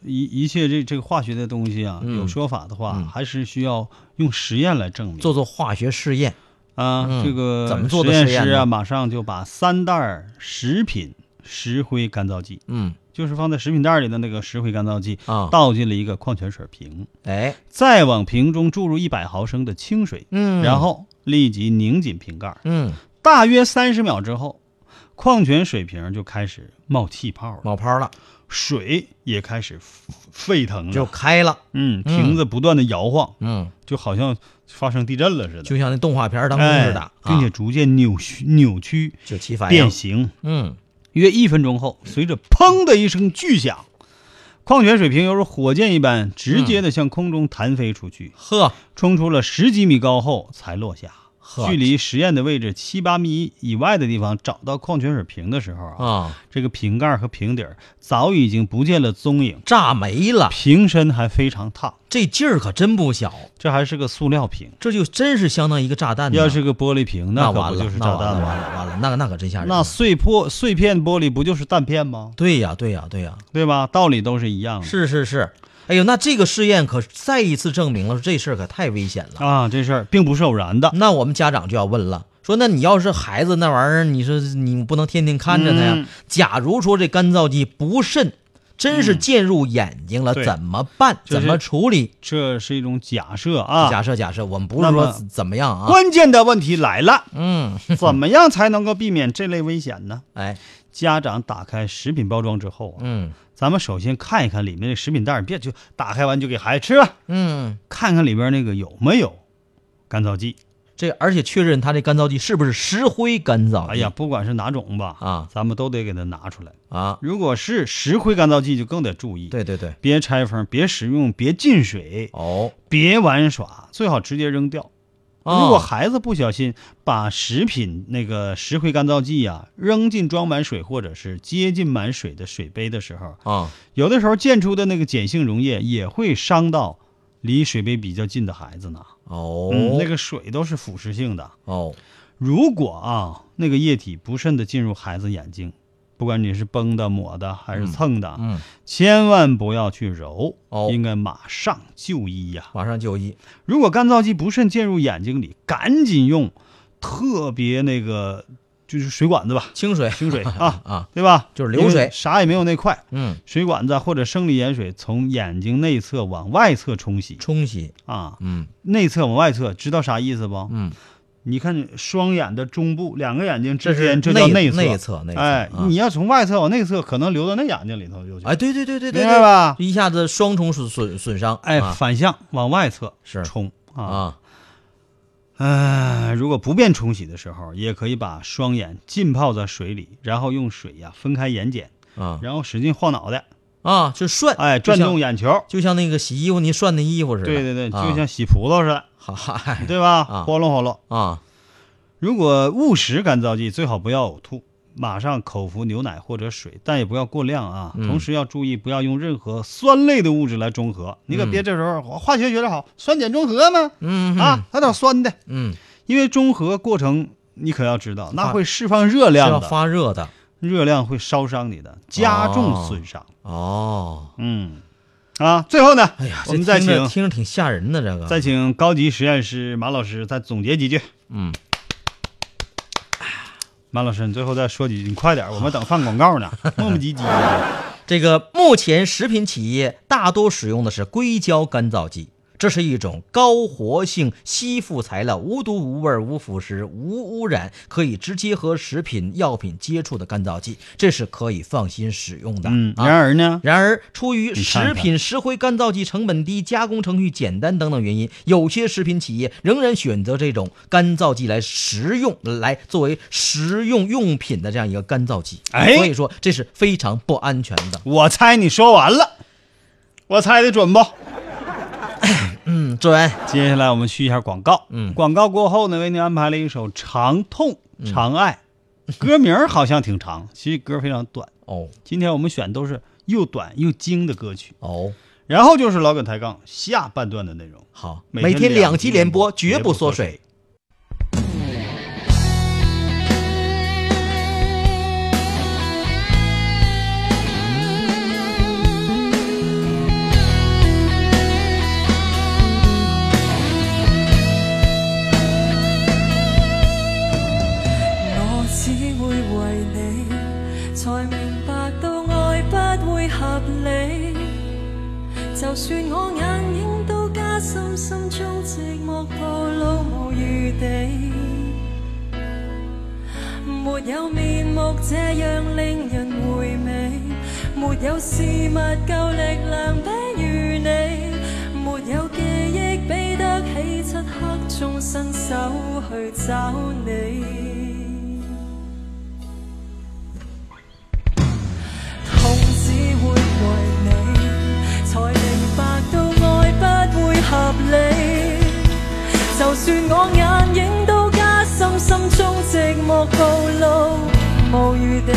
S1: 一一切这这个化学的东西啊，
S2: 嗯。
S1: 有说法的话，
S2: 嗯。
S1: 还是需要用实验来证明。
S2: 做做化学试验，
S1: 啊，
S2: 嗯。
S1: 这个
S2: 怎么做的
S1: 实验啊，马上就把三袋食品石灰干燥剂，
S2: 嗯。
S1: 就是放在食品袋里的那个石灰干燥剂，
S2: 啊，
S1: 倒进了一个矿泉水瓶，
S2: 哎，
S1: 再往瓶中注入一百毫升的清水，
S2: 嗯，
S1: 然后立即拧紧瓶盖。
S2: 嗯。
S1: 大约三十秒之后，矿泉水瓶就开始冒气泡了，
S2: 冒泡了，
S1: 水也开始沸腾了，
S2: 就开了，
S1: 嗯，瓶子不断的摇晃，
S2: 嗯，
S1: 就好像发生地震了似的，
S2: 就像那动画片当中
S1: 哎
S2: 似的，
S1: 并且
S2: 啊
S1: 逐渐扭曲扭曲
S2: 就起反应。
S1: 变，形。
S2: 嗯。
S1: 约一分钟后，随着砰的一声巨响，矿泉水瓶犹如火箭一般，直接的向空中弹飞出去，
S2: 呵。
S1: 冲出了十几米高后才落下。
S2: 呵
S1: 距离实验的位置七八米以外的地方，找到矿泉水瓶的时候啊，
S2: 啊，
S1: 这个瓶盖和瓶底儿早已经不见了踪影，
S2: 炸没了，
S1: 瓶身还非常烫。
S2: 这劲儿可真不小，
S1: 这还是个塑料瓶，
S2: 这就真是相当于一个炸弹呐。
S1: 要是个玻璃瓶，可不
S2: 那完了，
S1: 就是炸弹
S2: 那完了，完
S1: 吗？
S2: 了，完了，那个那可真吓人。
S1: 那碎破碎片玻璃不就是弹片吗？
S2: 对呀，对呀，对呀，
S1: 对吧？道理都是一样的。
S2: 是是是。哎呦，那这个试验可再一次证明了这事儿可太危险了。
S1: 啊，这事儿并不是偶然的。
S2: 那我们家长就要问了，说那你要是孩子那玩意儿，你说你不能天天看着他呀？
S1: 嗯
S2: 假如说这干燥剂不慎真是溅入眼睛了，
S1: 对
S2: 怎么办？
S1: 就是
S2: 怎么处理？
S1: 这是一种假设啊。
S2: 假设假设，我们不是说怎么样啊？
S1: 关键的问题来了，
S2: 嗯，*laughs*
S1: 怎么样才能够避免这类危险呢？
S2: 哎，
S1: 家长打开食品包装之后啊，
S2: 嗯
S1: 咱们首先看一看里面的食品袋儿，别就打开完就给孩子吃了，
S2: 嗯，
S1: 看看里边那个有没有干燥剂。
S2: 这而且确认它这干燥剂是不是石灰干燥剂？
S1: 哎呀，不管是哪种吧，
S2: 啊
S1: 咱们都得给它拿出来。
S2: 啊，
S1: 如果是石灰干燥剂，就更得注意，
S2: 对对对，
S1: 别拆封，别使用，别进水，
S2: 哦，
S1: 别玩耍，最好直接扔掉。
S2: 哦
S1: 如果孩子不小心把食品那个石灰干燥剂呀、扔进装满水或者是接近满水的水杯的时候，
S2: 啊，
S1: 有的时候溅出的那个碱性溶液也会伤到离水杯比较近的孩子呢。
S2: 哦，
S1: 嗯，那个水都是腐蚀性的。
S2: 哦，
S1: 如果啊那个液体不慎的进入孩子眼睛，不管你是崩的、抹的还是蹭的，
S2: 嗯，
S1: 千万不要去揉，
S2: 哦。
S1: 应该马上就医。呀、
S2: 马上就医。
S1: 如果干燥剂不慎进入眼睛里，赶紧用特别那个就是水管子吧，
S2: 清水，
S1: 清水 *laughs* 啊，
S2: 啊，
S1: 对吧？
S2: 就是流水。
S1: 啥也没有那块，
S2: 嗯，
S1: 水管子或者生理盐水从眼睛内侧往外侧冲洗。
S2: 冲洗，
S1: 啊，
S2: 嗯。
S1: 内侧往外侧，知道啥意思不？
S2: 嗯，
S1: 你看双眼的中部，两个眼睛之间，这叫
S2: 内
S1: 侧。
S2: 内侧内侧
S1: 哎，
S2: 啊
S1: 你要从外侧往内侧，可能流到那眼睛里头就去。
S2: 哎，对对对对对，
S1: 明白吧？
S2: 一下子双重损损损伤，
S1: 哎，
S2: 啊
S1: 反向往外侧
S2: 是
S1: 冲啊。
S2: 啊，
S1: 哎，如果不便冲洗的时候，也可以把双眼浸泡在水里，然后用水呀分开眼睑，
S2: 啊
S1: 然后使劲晃脑袋，
S2: 啊，就涮，
S1: 哎，转动眼球。
S2: 就像那个洗衣服你涮那衣服似的，
S1: 对对对，
S2: 啊。
S1: 就像洗葡萄似的，对吧？
S2: 啊。
S1: 哗隆哗隆。
S2: 啊，
S1: 如果误食干燥剂，最好不要呕吐，马上口服牛奶或者水，但也不要过量啊。
S2: 嗯。
S1: 同时要注意，不要用任何酸类的物质来中和。你可别这时候化学学的好，酸碱中和嘛，
S2: 嗯
S1: 啊，来点酸的，
S2: 嗯，
S1: 因为中和过程你可要知道，那会释放热量的，
S2: 发热的
S1: 热量会烧伤你的，加重损伤。
S2: 哦。
S1: 嗯，啊，最后呢，
S2: 哎呀，
S1: 我们再
S2: 这听着
S1: 请
S2: 听着挺吓人的这个，
S1: 再请高级实验师马老师再总结几句。
S2: 嗯，
S1: 马老师，你最后再说几句，你快点，我们等放广告呢，*laughs* 磨磨唧唧的。
S2: 这个目前食品企业大多使用的是硅胶干燥剂，这是一种高活性吸附材料，无毒无味无腐蚀无污染，可以直接和食品药品接触的干燥剂，这是可以放心使用的。
S1: 嗯，
S2: 啊
S1: 然而呢，
S2: 然而，出于食品石灰干燥剂成本低、加工程序简单等等原因，有些食品企业仍然选择这种干燥剂来食用，来作为食用用品的这样一个干燥剂。
S1: 哎
S2: 所以说这是非常不安全的。
S1: 我猜你说完了，我猜的准不？*laughs*
S2: 嗯，准。
S1: 接下来我们去一下广告。
S2: 嗯
S1: 广告过后呢，为您安排了一首《长痛长爱》，*laughs* 歌名儿好像挺长，其实歌非常短。
S2: 哦
S1: 今天我们选都是又短又精的歌曲，
S2: 哦，
S1: 然后就是老梗抬杠下半段的内容。
S2: 好，
S1: 每
S2: 每天
S1: 天两
S2: 两集连
S1: 集连播
S2: 播，绝不缩水。
S5: 就算我眼影都加深心中寂寞暴露無餘地，沒有面目這樣令人回味，沒有事物夠力量比喻你，沒有記憶比得起漆黑中伸手去找你。痛只會為你，才令合理。就算我眼影都加深心中寂寞暴露无余地。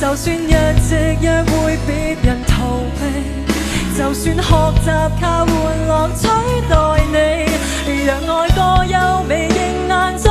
S5: 就算日夕约会，别人逃避，就算学习靠玩乐取代你，讓愛歌優美仍難在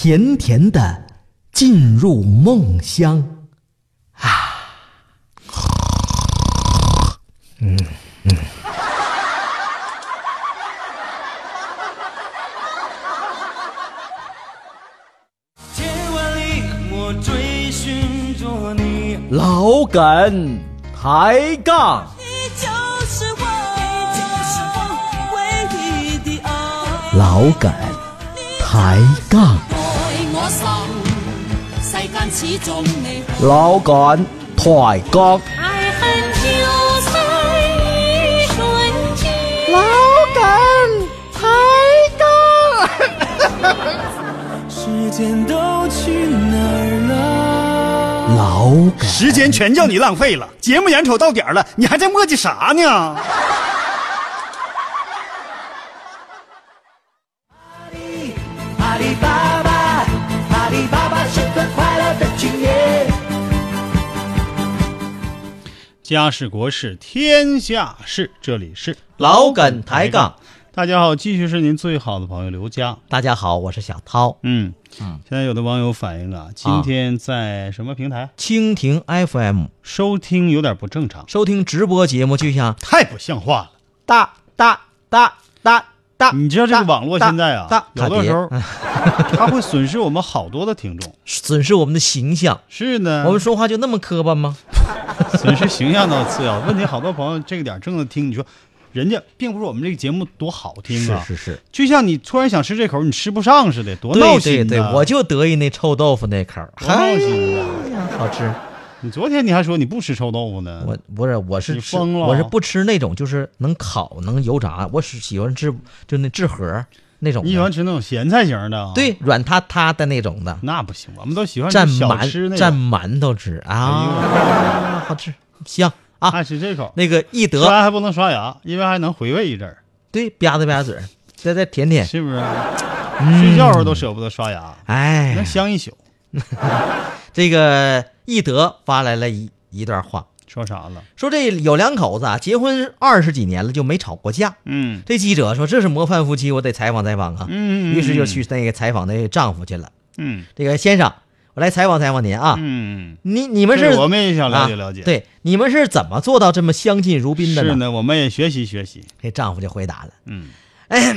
S2: 甜甜的进入梦乡，啊，嗯。嗯。
S6: 千万里我追寻着你，
S2: 老梗抬杠。老梗，抬杠。老梗抬杠，
S5: 时间都去哪儿了？
S2: 老梗
S6: 时间全叫你浪费了，节目眼瞅到点儿了，你还在磨叽啥呢？
S1: 家事国事天下事，这里是
S2: 老梗抬杠。
S1: 大家好，继续是您最好的朋友刘佳。
S2: 大家好，我是小涛，
S1: 嗯
S2: 嗯。
S1: 现在有的网友反映啊，今天在什么平台、
S2: 蜻蜓 FM
S1: 收听有点不正常，
S2: 收听直播节目，就像
S1: 太不像话了。
S2: 哒哒哒哒哒，
S1: 你知道这个网络现在啊
S2: 大，
S1: 有的时候 *laughs* 它会损失我们好多的听众。*laughs*
S2: 损失我们的形象。
S1: 是呢，
S2: 我们说话就那么磕巴吗？*laughs*
S1: 损失形象倒次要。问题好多朋友这个点正在听，你说人家并不是我们这个节目多好听啊，
S2: 是是是，
S1: 就像你突然想吃这口，你吃不上似的，多闹
S2: 对对
S1: 心呐
S2: 对，我就得意那臭豆腐那口儿，
S1: 多闹心啊！
S2: 好吃。
S1: 你昨天你还说你不吃臭豆腐呢，
S2: 我不是，我是
S1: 疯了
S2: 我是不吃那种就是能烤能油炸，我是喜欢吃就那制盒那种。
S1: 你喜欢吃那种咸菜型的啊？
S2: 对，软塌塌的那种的，
S1: 那不行，我们都喜欢
S2: 蘸馒蘸，馒头吃
S1: 哎
S2: 啊，*laughs* 好吃香啊。
S1: 爱吃这口。
S2: 那个易
S1: 吃
S2: 德
S1: 完还不能刷牙，因为还能回味一阵儿，
S2: 对吧嗒吧嗒嘴，再再舔舔，
S1: 是不是？
S2: 嗯
S1: 睡觉时候都舍不得刷牙，哎能
S2: 哎，
S1: 香一宿。*laughs*
S2: 这个易德发来了一一段话，
S1: 说啥了？
S2: 说这有两口子啊，结婚二十几年了就没吵过架。
S1: 嗯
S2: 这记者说这是模范夫妻，我得采访采访啊。
S1: 嗯，
S2: 于是就去那个采访那丈夫去了。
S1: 嗯
S2: 这个先生，我来采访采访您啊。
S1: 嗯，
S2: 你你们是
S1: 我们也想了解
S2: 啊
S1: 了解。，
S2: 对，你们是怎么做到这么相敬如宾的呢？
S1: 是呢，我们也学习学习。
S2: 这丈夫就回答了
S1: 嗯：“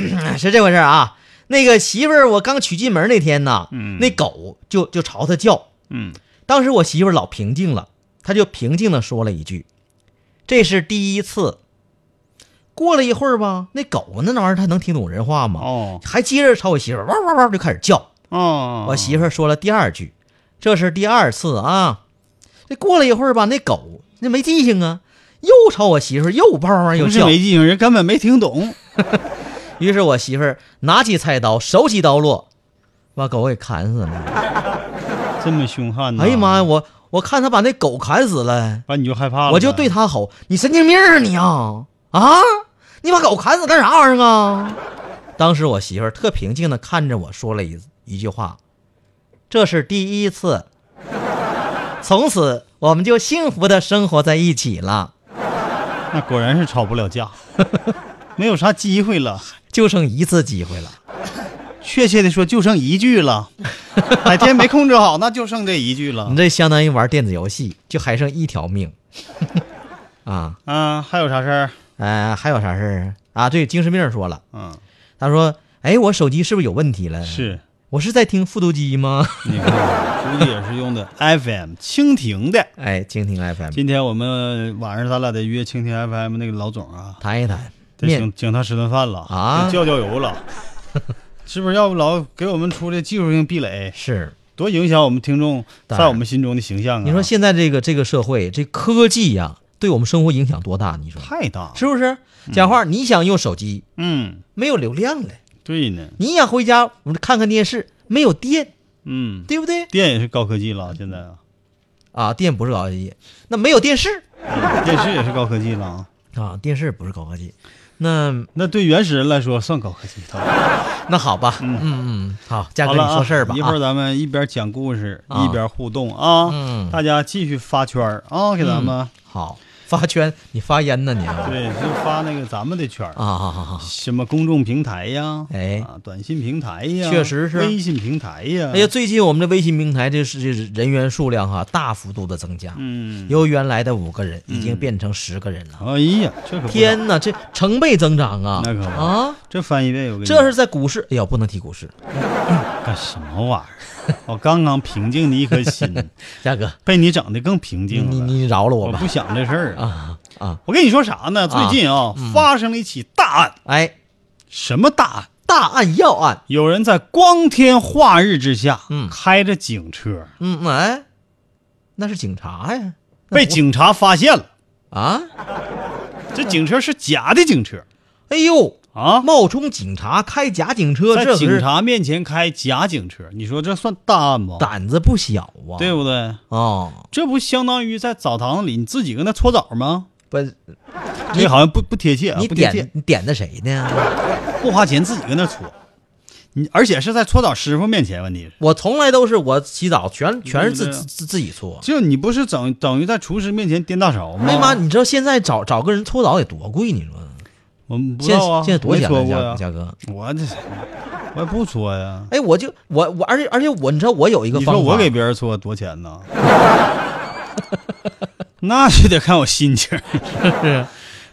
S1: *coughs*
S2: 是这回事啊。那个媳妇儿，我刚娶进门那天呢，
S1: 嗯
S2: 那狗就就朝他叫。
S1: 嗯
S2: 当时我媳妇儿老平静了，她就平静的说了一句：‘这是第一次。’过了一会儿吧，那狗那玩意儿它能听懂人话吗？
S1: 哦
S2: 还接着朝我媳妇儿汪汪汪就开始叫。
S1: 哦，
S2: 我媳妇儿说了第二句：‘这是第二次啊。’这过了一会儿吧，那狗那没记性啊，又朝我媳妇儿又汪汪汪又叫。
S1: 没记性，人根本没听懂。
S2: 于是我媳妇儿拿起菜刀，手起刀落，把狗给砍死了。
S1: 这么凶悍呢？
S2: 哎呀妈呀，！我我看他把那狗砍死了，
S1: 完你就害怕了，
S2: 我就对他吼：“你神经病啊你啊啊！你把狗砍死干啥玩意儿啊？” *laughs* 当时我媳妇儿特平静的看着我说了一一句话：“这是第一次，从此我们就幸福的生活在一起了，
S1: 那果然是吵不了架，*laughs* 没有啥机会了。
S2: 就剩一次机会了。
S1: 确切的说，就剩一句了。哪 *laughs* 天没控制好，那就剩这一句了
S2: 你。这相当于玩电子游戏，就还剩一条命 *laughs* 啊！
S1: 啊，还有啥事儿？
S2: 呃，还有啥事儿啊？对，精神病说了，
S1: 嗯，
S2: 他说：“哎，我手机是不是有问题了？
S1: 是，
S2: 我是在听复读机吗？
S1: 你看，估计也是用的 *laughs* FM 蜻蜓的。
S2: 哎，蜻蜓 FM
S1: 今天我们晚上咱俩得约蜻蜓 FM 那个老总啊，
S2: 谈一谈
S1: 得请请他吃顿饭了
S2: 啊
S1: 得浇浇油了，是不是？要不老给我们出的技术性壁垒，
S2: 是。
S1: 多影响我们听众在我们心中的形象啊！
S2: 你说现在这个这个社会，这科技呀、对我们生活影响多大？你说
S1: 太大，
S2: 是不是？讲话，你想用手机
S1: 嗯，
S2: 没有流量了，
S1: 对呢，
S2: 你想回家我们看看电视没有电，
S1: 嗯，
S2: 对不对？
S1: 电也是高科技了，现在啊，
S2: 啊，电不是高科技，那没有电视
S1: 电视也是高科技了啊。
S2: 啊，电视不是高科技，那
S1: 那对原始人来说算高科技的。*laughs*
S2: 那好吧，嗯嗯，好，嘉哥你说事儿吧，
S1: 一会儿
S2: 啊。
S1: 咱们一边讲故事
S2: 啊。
S1: 一边互动啊，
S2: 嗯。
S1: 大家继续发圈儿啊，给咱们
S2: 好发圈，你发烟呢你啊？*laughs*
S1: 对，就发那个咱们的圈儿。
S2: 啊，
S1: 什么公众平台呀，
S2: 哎。
S1: 啊，短信平台呀，
S2: 确实是。
S1: 微信平台呀，
S2: 哎呀，最近我们的微信平台这是这人员数量哈、大幅度的增加，
S1: 嗯，
S2: 由原来的五个人已经
S1: 嗯
S2: 变成十个人了。
S1: 哎呀，这可
S2: 天哪，这成倍增长啊！
S1: 那可不
S2: 啊，
S1: 这翻一倍，我
S2: 这是在股市，哎呀，不能提股市，*coughs*
S1: 干什么玩意儿？我刚刚平静的一颗心，*laughs*
S2: 嘉哥，
S1: 被你整的更平静了。
S2: 你你饶了我吧。
S1: 我不想这事儿啊！
S2: 啊啊！
S1: 我跟你说啥呢？最近啊，发生了一起大案，
S2: 哎，
S1: 什么大案？
S2: 大案要案。
S1: 有人在光天化日之下，
S2: 嗯
S1: 开着警车，
S2: 嗯，哎，那是警察呀。
S1: 被警察发现了。
S2: 啊，
S1: 这警车是假的警车
S2: 哎呦，
S1: 啊！
S2: 冒充警察开假警车，
S1: 在
S2: 这可是
S1: 警察面前开假警车，你说这算大案吗？
S2: 胆子不小啊。
S1: 对不对？
S2: 啊，
S1: 这不相当于在澡堂里你自己跟那搓澡吗？
S2: 不，
S1: 这好像不不贴切啊，
S2: 你
S1: 不贴切
S2: 点。你点的谁呢？
S1: 不花钱自己跟那搓，你而且是在搓澡师傅面前，问题是，
S2: 我从来都是我洗澡全全是自
S1: 对不对
S2: 自自自己搓。
S1: 就你不是等等于在厨师面前颠大勺吗？
S2: 哎呀妈，你知道现在找找个人搓澡得多贵？你说
S1: 我们不知
S2: 现在
S1: 道啊，
S2: 现在多少钱了？嘉嘉哥？
S1: 我这我也不搓呀。
S2: 哎，我就我我，而且而且我，你知道我有一个
S1: 你
S2: 方法，你
S1: 说我给别人搓多钱呢？*laughs* 那就得看我心情。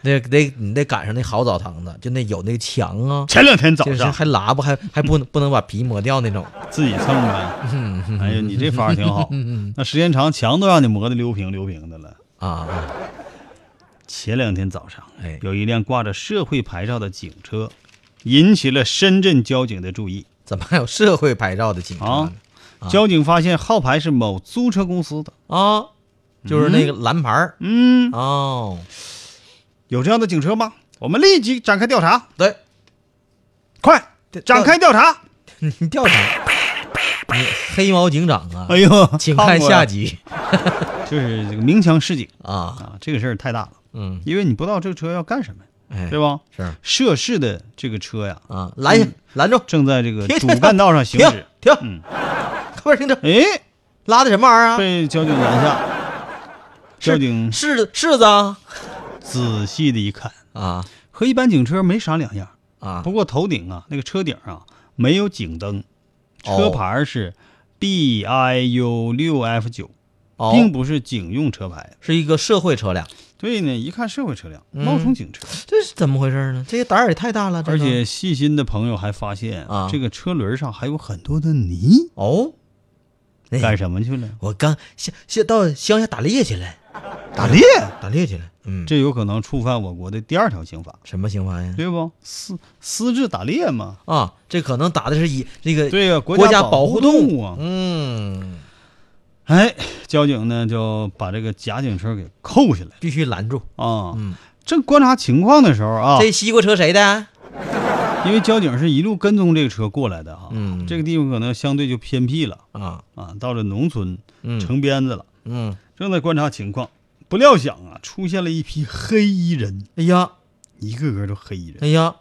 S2: 那得你得赶上那好澡堂子，就那有那个墙啊，
S1: 前两天早
S2: 就是
S1: 上
S2: 还拉不还还不能不能把皮磨掉那种。
S1: 自己蹭呗。哎呀，你这法儿挺好。*laughs* 那时间长，墙都让你磨得溜平溜平的了。
S2: 啊，
S1: 前两天早上，
S2: 哎。
S1: 有一辆挂着社会牌照的警车，引起了深圳交警的注意。
S2: 怎么还有社会牌照的警察
S1: 啊
S2: 呢？
S1: 交警发现号牌是某租车公司的。
S2: 啊，就是那个蓝牌儿。
S1: 嗯，
S2: 哦，
S1: 有这样的警车吗？我们立即展开调查，
S2: 对，
S1: 快展开调查！
S2: 你 *laughs* 调查，你黑猫警长啊，
S1: 哎呦，
S2: 请看下，集。*laughs*
S1: 就是这个鸣枪示警。
S2: 啊，
S1: 啊，这个事儿太大了，
S2: 嗯，
S1: 因为你不知道这个车要干什么，
S2: 哎，
S1: 对吧？
S2: 是。
S1: 涉事的这个车呀，
S2: 啊，拦下
S1: 嗯
S2: 拦住，
S1: 正在这个主干道上行
S2: 停
S1: 驶，
S2: 停，
S1: 嗯，
S2: 快点停车，
S1: 哎，
S2: 拉的什么玩意儿啊？
S1: 被交警拦下。交警
S2: 柿柿子啊？
S1: 仔细的一看，
S2: 啊。
S1: 和一般警车没啥两样，
S2: 啊。
S1: 不过头顶啊，那个车顶啊没有警灯，
S2: 哦。
S1: 车牌是 BIU 六 F 九，
S2: 哦，
S1: 并不是警用车牌。
S2: 是一个社会车辆，
S1: 对呢，一看社会车辆，
S2: 嗯
S1: 冒充警车。
S2: 这是怎么回事呢？这个胆儿也太大了，这个
S1: 而且细心的朋友还发现
S2: 啊
S1: 这个车轮上还有很多的泥，
S2: 哦，哎
S1: 干什么去了？
S2: 我刚下下到乡下打猎去了，
S1: 打猎，
S2: 打猎去了，嗯，
S1: 这有可能触犯我国的第二条刑法，
S2: 什么刑法呀？
S1: 对不？私私自打猎嘛。
S2: 啊，这可能打的是以这个
S1: 对呀、
S2: 国
S1: 家
S2: 保
S1: 护
S2: 动
S1: 物啊。
S2: 嗯，
S1: 哎，交警呢就把这个假警车给扣下来
S2: 必须拦住。
S1: 啊。
S2: 嗯，
S1: 正观察情况的时候啊，
S2: 这西瓜车谁的？
S1: 因为交警是一路跟踪这个车过来的啊，
S2: 嗯
S1: 这个地方可能相对就偏僻了
S2: 啊，
S1: 啊，到了农村
S2: 嗯
S1: 城边子了，
S2: 嗯，
S1: 正在观察情况，不料想啊，出现了一批黑衣人，
S2: 哎呀，
S1: 一个个都黑衣人。
S2: 哎呀，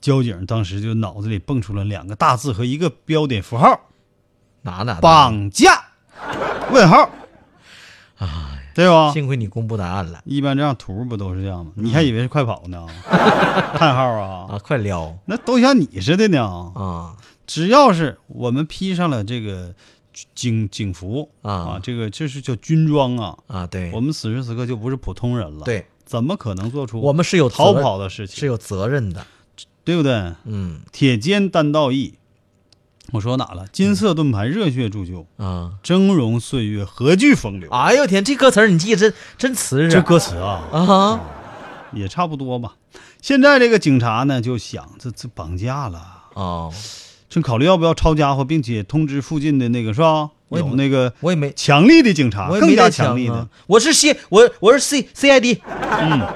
S1: 交警当时就脑子里蹦出了两个大字和一个标点符号：
S2: 哪哪
S1: 绑架。*laughs* 问号，
S2: 哎，
S1: 对吧？
S2: 幸亏你公布答案了
S1: 一般这样图不都是这样吗？你还以为是快跑呢？*laughs* 叹号啊，
S2: 啊！快撩
S1: 那都像你似的呢。
S2: 啊
S1: 只要是我们披上了这个警警服
S2: 啊
S1: 这个这是叫军装啊，
S2: 啊！对，
S1: 我们此时此刻就不是普通人了。，
S2: 对
S1: 怎么可能做出
S2: 我们是有
S1: 逃跑的事情？
S2: 是有责任的。
S1: 对不对？
S2: 嗯
S1: 铁肩担道义，我说哪了？金色盾牌，热血铸就，
S2: 啊，
S1: 峥嵘岁月，何惧风流。
S2: 哎呦天，这歌词你记得真真瓷实。
S1: 这歌词啊，
S2: 啊，
S1: 也差不多吧。现在这个警察呢，就想这这绑架了，
S2: 哦，
S1: 正考虑要不要抄家伙，并且通知附近的那个是吧？
S2: 我
S1: 有那个
S2: 我也没，
S1: 强力的警察，更加强力的
S2: 啊，。我是 C，我我是 C C I D。
S1: 嗯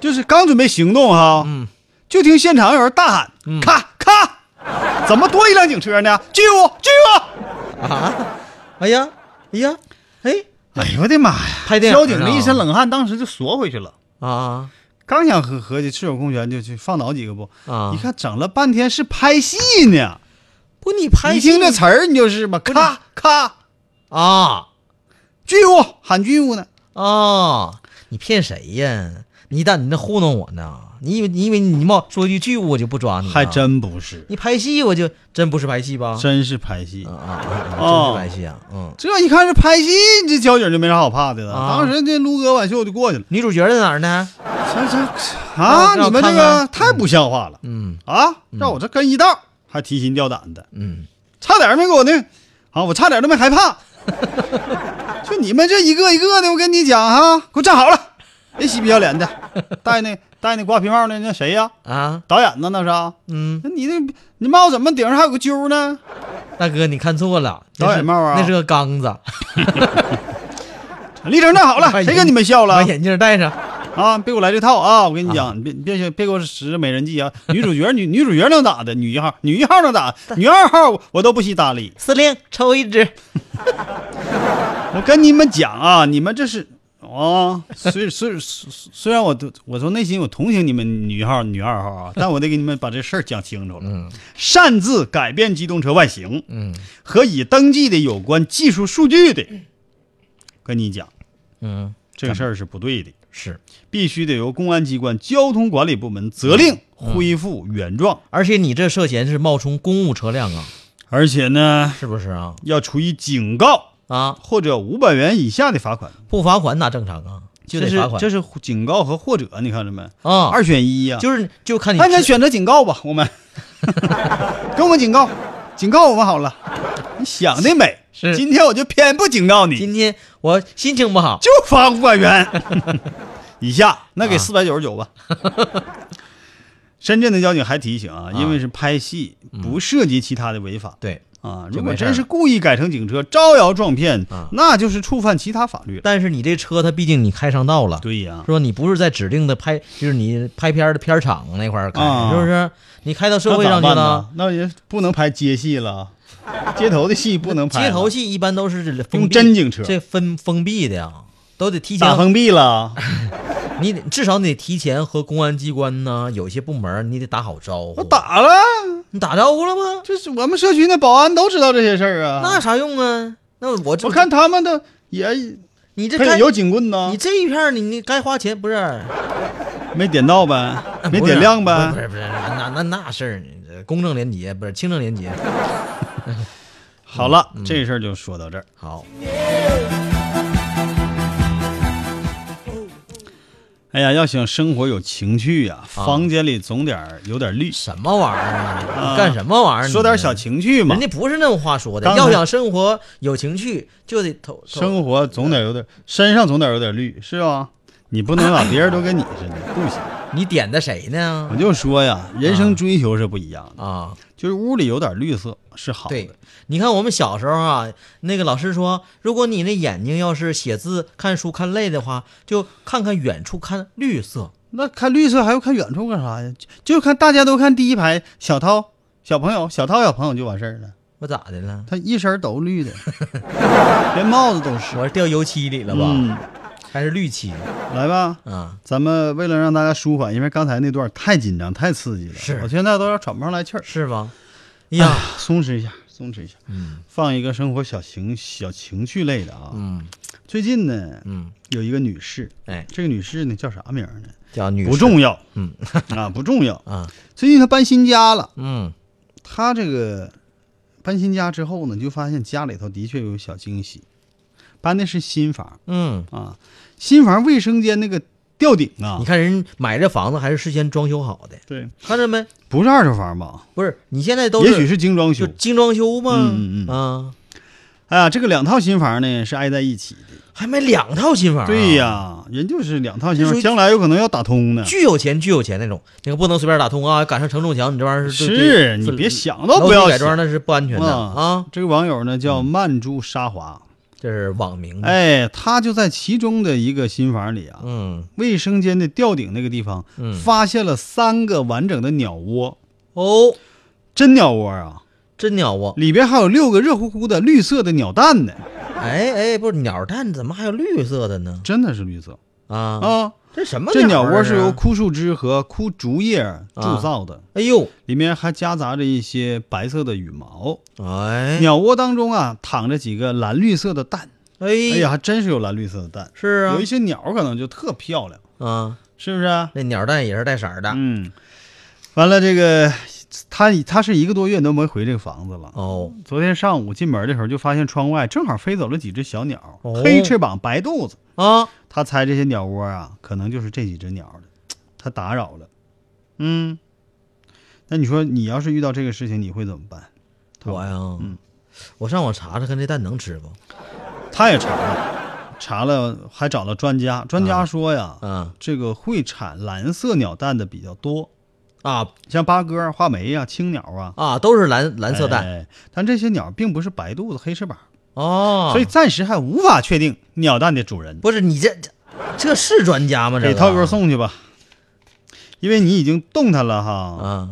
S1: 就是刚准备行动哈，
S2: 嗯
S1: 就听现场有人大喊：“咔咔！” *laughs* 怎么多一辆警车呢？巨物，巨物！
S2: 啊！哎呀，哎呀，哎
S1: 哎呦我的妈呀！
S2: 拍电影
S1: 交警这一身冷汗，当时就缩回去了。
S2: 啊
S1: 刚想合合计赤手空拳就去放倒几个不，
S2: 啊！
S1: 一看整了半天是拍戏呢。
S2: 不，你拍
S1: 你
S2: 戏
S1: 听这词儿，你就是吧？咔咔，
S2: 啊
S1: 巨物喊巨物呢。
S2: 啊！你骗谁呀？你咋你那糊弄我呢？你以为你以为你冒说句句我就不抓你啊？
S1: 还真不是，
S2: 你拍戏我就真不是拍戏吧？
S1: 真是拍戏
S2: 啊。真是拍戏啊！嗯，
S1: 这一看是拍戏，这交警就没啥好怕的了。
S2: 啊
S1: 当时这撸哥挽袖就过去了。
S2: 女主角在哪儿呢？
S1: 这这啊，你们这个太不像话了
S2: 嗯
S1: 啊！让我这跟一道，还提心吊胆的，
S2: 嗯，
S1: 差点没给我那啊，我差点都没害怕。*laughs* 就你们这一个一个的，我跟你讲哈，给我站好了，别嬉皮笑脸的，*laughs* 带那戴那瓜皮帽的那谁呀？
S2: 啊，
S1: 导演呢？那是啊。
S2: 嗯，
S1: 那你那你帽怎么顶上还有个揪呢？
S2: 大哥你看错了，那是
S1: 导演帽啊
S2: 那是个缸子，*laughs*
S1: 立正站好了，谁跟你们笑了
S2: 把？眼镜戴上。
S1: 啊，别给我来这套啊！我跟你讲，你别别别给我使美人计啊！女主角女女主角能咋的？女一号女一号能咋？女二号我都不惜搭理。
S2: 司令抽一支，*laughs*
S1: 我跟你们讲啊，你们这是啊，虽虽虽虽然我都我从内心我同情你们女一号女二号啊，*laughs* 但我得给你们把这事儿讲清楚了。
S2: 嗯。
S1: 擅自改变机动车外形
S2: 嗯。
S1: 和已登记的有关技术数据的，跟你讲，
S2: 嗯，
S1: 这个事儿是不对的。
S2: 是，
S1: 必须得由公安机关交通管理部门责令恢复原状，
S2: 而且你这涉嫌是冒充公务车辆啊，
S1: 而且呢，
S2: 是不是啊？
S1: 要处以警告
S2: 啊，
S1: 或者五百元以下的罚款，
S2: 不罚款哪正常啊？就
S1: 这是
S2: 得罚款。
S1: 这是警告和或者，你看着没？
S2: 啊，
S1: 二选一呀、
S2: 就是就看你
S1: 那咱选择警告吧，我们。*laughs* 给我们警告，警告我们好了。你想的美，
S2: 是。
S1: 今天我就偏不警告你，
S2: 今天我心情不好，
S1: 就罚五百元。*laughs* 以下，那给
S2: 啊。
S1: 四百九十九吧。*laughs* 深圳的交警还提醒啊，
S2: 啊。
S1: 因为是拍戏，不涉及其他的违法。
S2: 对。
S1: 啊。如果真是故意改成警车，招摇撞骗
S2: 啊，
S1: 那就是触犯其他法律。
S2: 但是你这车它毕竟你开上道了，
S1: 对呀，
S2: 说你不是在指定的拍，就是你拍片的片场那块儿开，
S1: 啊
S2: 是不是？你开到社会上去了
S1: 呢，，那也不能拍街戏了，街头的戏不能拍了。
S2: 街头戏一般都是封
S1: 真警车
S2: 这封封闭的呀，都得提前
S1: 打封闭了，*laughs*
S2: 你得至少你得提前和公安机关呢，有些部门你得打好招呼。
S1: 我打了，
S2: 你打招呼了吗？
S1: 这是我们社区那保安都知道这些事儿啊。
S2: 那有啥用啊？那我
S1: 我看他们的也
S2: 你这该
S1: 有警棍呢
S2: 你，这一片你你该花钱不是？
S1: 没点到呗，没点亮呗
S2: 不。是不是，那那那事儿，这公正廉洁不是清正廉洁。*laughs*
S1: 好了，这事儿就说到这儿。
S2: 好，
S1: 哎呀，要想生活有情趣呀、房间里总点有点绿，
S2: 什么玩意儿啊？
S1: 啊
S2: 你干什么玩意儿？
S1: 说点小情趣嘛
S2: 人。家不是那种话说的。要想生活有情趣，就得投投
S1: 生活总得有点，身上总得有点绿，是吧？你不能把别人都跟你似的，不行。
S2: 你点的谁呢
S1: 我？就说呀，人生追求是不一样的，
S2: 啊，
S1: 就是屋里有点绿色是好的。
S2: 对，你看我们小时候啊，那个老师说，如果你那眼睛要是写字、看书看累的话，就看看远处，看绿色。
S1: 那看绿色还要看远处干啥呀？就就看大家都看第一排，小涛小朋友，小涛小朋友就完事儿了。
S2: 我咋的了？
S1: 他一身都绿的，*laughs* 连帽子都是。
S2: 我是掉油漆里了吧？
S1: 嗯，
S2: 还是绿漆？
S1: 来吧，
S2: 啊，
S1: 咱们为了让大家舒缓，因为刚才那段太紧张、太刺激了，
S2: 是。
S1: 我现在都要喘不上来气儿。
S2: 是吧？
S1: 呀，，松弛一下，松弛一下，
S2: 嗯。
S1: 放一个生活小情小情趣类的啊。
S2: 嗯。
S1: 最近呢，
S2: 嗯，
S1: 有一个女士，
S2: 哎，
S1: 这个女士呢叫啥名呢？
S2: 叫女
S1: 不重要。
S2: 嗯。*laughs*
S1: 啊，不重要。
S2: 啊，
S1: 最近她搬新家了，
S2: 嗯。
S1: 她这个搬新家之后呢，就发现家里头的确有小惊喜。搬的是新房
S2: 嗯，
S1: 啊，新房卫生间那个吊顶啊
S2: 你，看人买这房子还是事先装修好的，
S1: 对，
S2: 看着没？
S1: 不是二手房吧？
S2: 不是，你现在都
S1: 也许是精装修
S2: 就。精装修嘛。
S1: 嗯嗯嗯
S2: 啊，
S1: 哎呀，这个两套新房呢是挨在一起的。
S2: 还买两套新房、啊。
S1: 对，呀，人就是两套新房，将来有可能要打通呢。
S2: 巨有钱，巨有钱那种，那个不能随便打通啊！赶上承重墙，你这玩意儿是
S1: 是你别想
S2: 楼
S1: 都不要
S2: 梯改装那是不安全的
S1: 啊
S2: 啊！
S1: 这个网友呢叫曼珠沙华，
S2: 这是网名。，
S1: 哎，他就在其中的一个新房里啊，
S2: 嗯
S1: 卫生间的吊顶那个地方，
S2: 嗯
S1: 发现了三个完整的鸟窝，
S2: 哦，
S1: 真鸟窝啊，
S2: 真鸟窝！
S1: 里边还有六个热乎乎的绿色的鸟蛋呢，
S2: 哎哎，不是鸟蛋，怎么还有绿色的呢？
S1: 真的是绿色
S2: 啊，
S1: 啊！
S2: 这什么
S1: 这鸟
S2: 啊
S1: 窝是由枯树枝和枯竹叶铸造的，
S2: 哎呦，
S1: 里面还夹杂着一些白色的羽毛。
S2: 哎
S1: 鸟窝当中啊，躺着几个蓝绿色的蛋。
S2: 哎
S1: 哎呀，还真是有蓝绿色的蛋。
S2: 是啊
S1: 有一些鸟可能就特漂亮，
S2: 啊，
S1: 是不是啊？
S2: 那鸟蛋也是带色儿的。
S1: 嗯，完了，这个他他是一个多月都没回这个房子了。
S2: 哦，
S1: 昨天上午进门的时候，就发现窗外正好飞走了几只小鸟，
S2: 哦。
S1: 黑翅膀白肚子。
S2: 啊，
S1: 他猜这些鸟窝啊，可能就是这几只鸟的，*tsk* 他打扰了。嗯，那你说你要是遇到这个事情，你会怎么办？
S2: 我呀，
S1: 嗯，
S2: 我上网查查看这蛋能吃不？
S1: 他也查了，查了，还找了专家，专家说呀，
S2: 嗯
S1: 这个会产蓝色鸟蛋的比较多，
S2: 啊
S1: 像八哥、画眉呀、青鸟啊，
S2: 啊，都是蓝蓝色蛋
S1: 哎但这些鸟并不是白肚子、黑翅膀，
S2: 哦，
S1: 所以暂时还无法确定鸟蛋的主人。
S2: 不是你这这这是专家吗？这个
S1: 给涛哥送去吧，因为你已经动它了哈，
S2: 啊。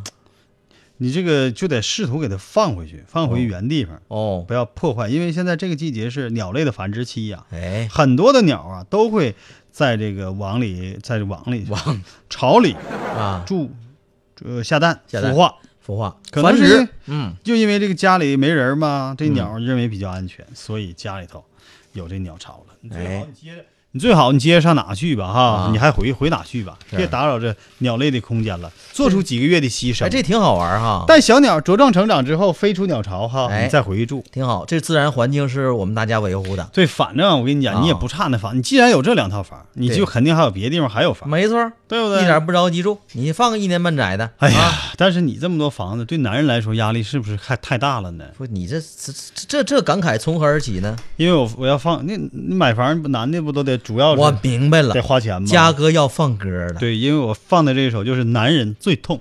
S1: 你这个就得试图给它放回去，放回原地方，
S2: 哦，
S1: 不要破坏，因为现在这个季节是鸟类的繁殖期呀、
S2: 哎。
S1: 很多的鸟啊都会在这个网里，在这网里
S2: 网
S1: 巢里
S2: 啊
S1: 住，呃下蛋
S2: 下蛋
S1: 孵化，
S2: 孵化
S1: 可
S2: 繁殖，嗯
S1: 就因为这个家里没人嘛，这鸟认为比较安全，所以家里头有这鸟巢了。你最好
S2: 哎
S1: 你接着，你最好你接着上哪去吧哈，
S2: 啊
S1: 你还回回哪去吧，
S2: 是
S1: 别打扰这鸟类的空间了，做出几个月的牺牲。
S2: 哎这挺好玩哈，
S1: 待小鸟茁壮成长之后，飞出鸟巢哈，
S2: 哎
S1: 你再回去住。
S2: 挺好，这自然环境是我们大家维护的，
S1: 对，反正我跟你
S2: 啊
S1: 讲，你也不差那房。你既然有这两套房，你
S2: 对
S1: 就肯定还有别的地方还有房，
S2: 没错，
S1: 对不对？
S2: 一点不着急住，你放个一年半载的，
S1: 哎呀
S2: 啊，，
S1: 但是你这么多房子，对男人来说压力是不是太太大了呢？
S2: 不，你这这这这感慨从何而起呢？
S1: 因为我我要放，那你买房男的不都得主要
S2: 我明白了
S1: 得，花钱嘛？
S2: 嘉哥要放歌了，
S1: 对，因为我放的这首就是男人最痛。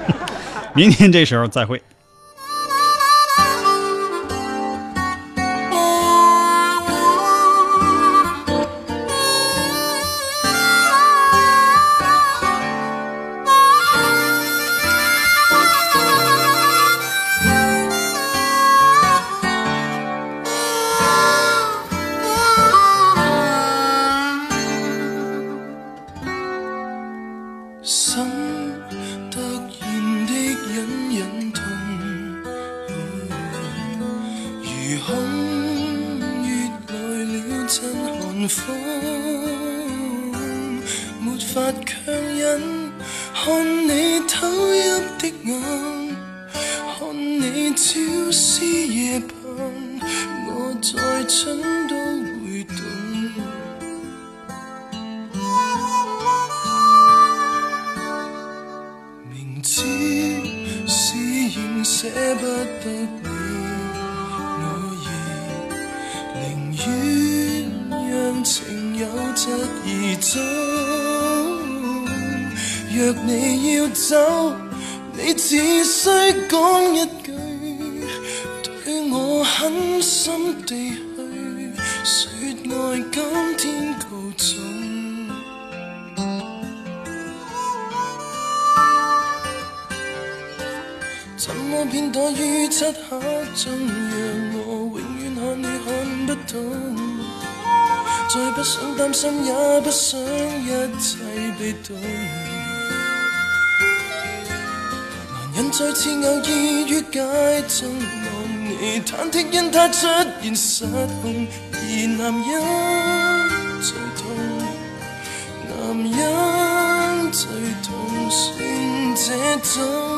S1: *laughs* 明天这时候再会。
S7: 空月来了阵寒风，没法强忍，看你偷泣的眼，看你朝思夜盼，我再怎漆黑中，讓我永遠看你看不懂。再不想擔心，也不想一切被動。男人再次偶遇於街中望你，忐忑因他出現失控，而男人最痛，男人最痛算這種。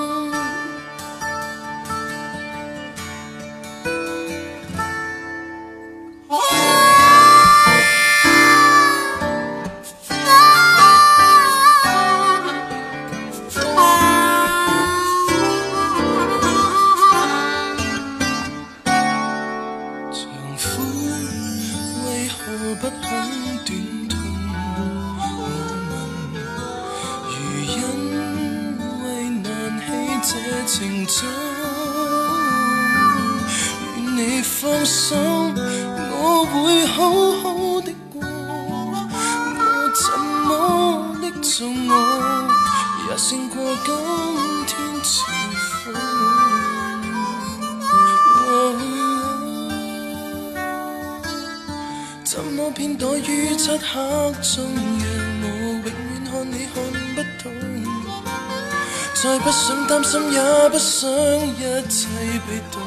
S7: 担心，也不想一切被动。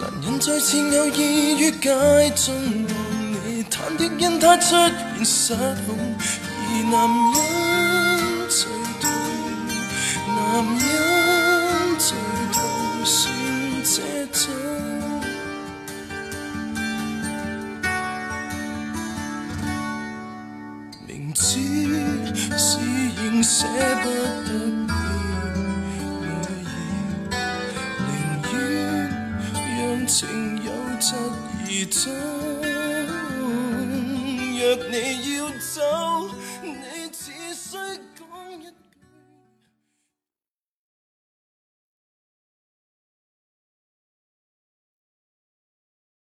S7: 男人再次偶遇于街中望你，忐忑因他出现失控，而男人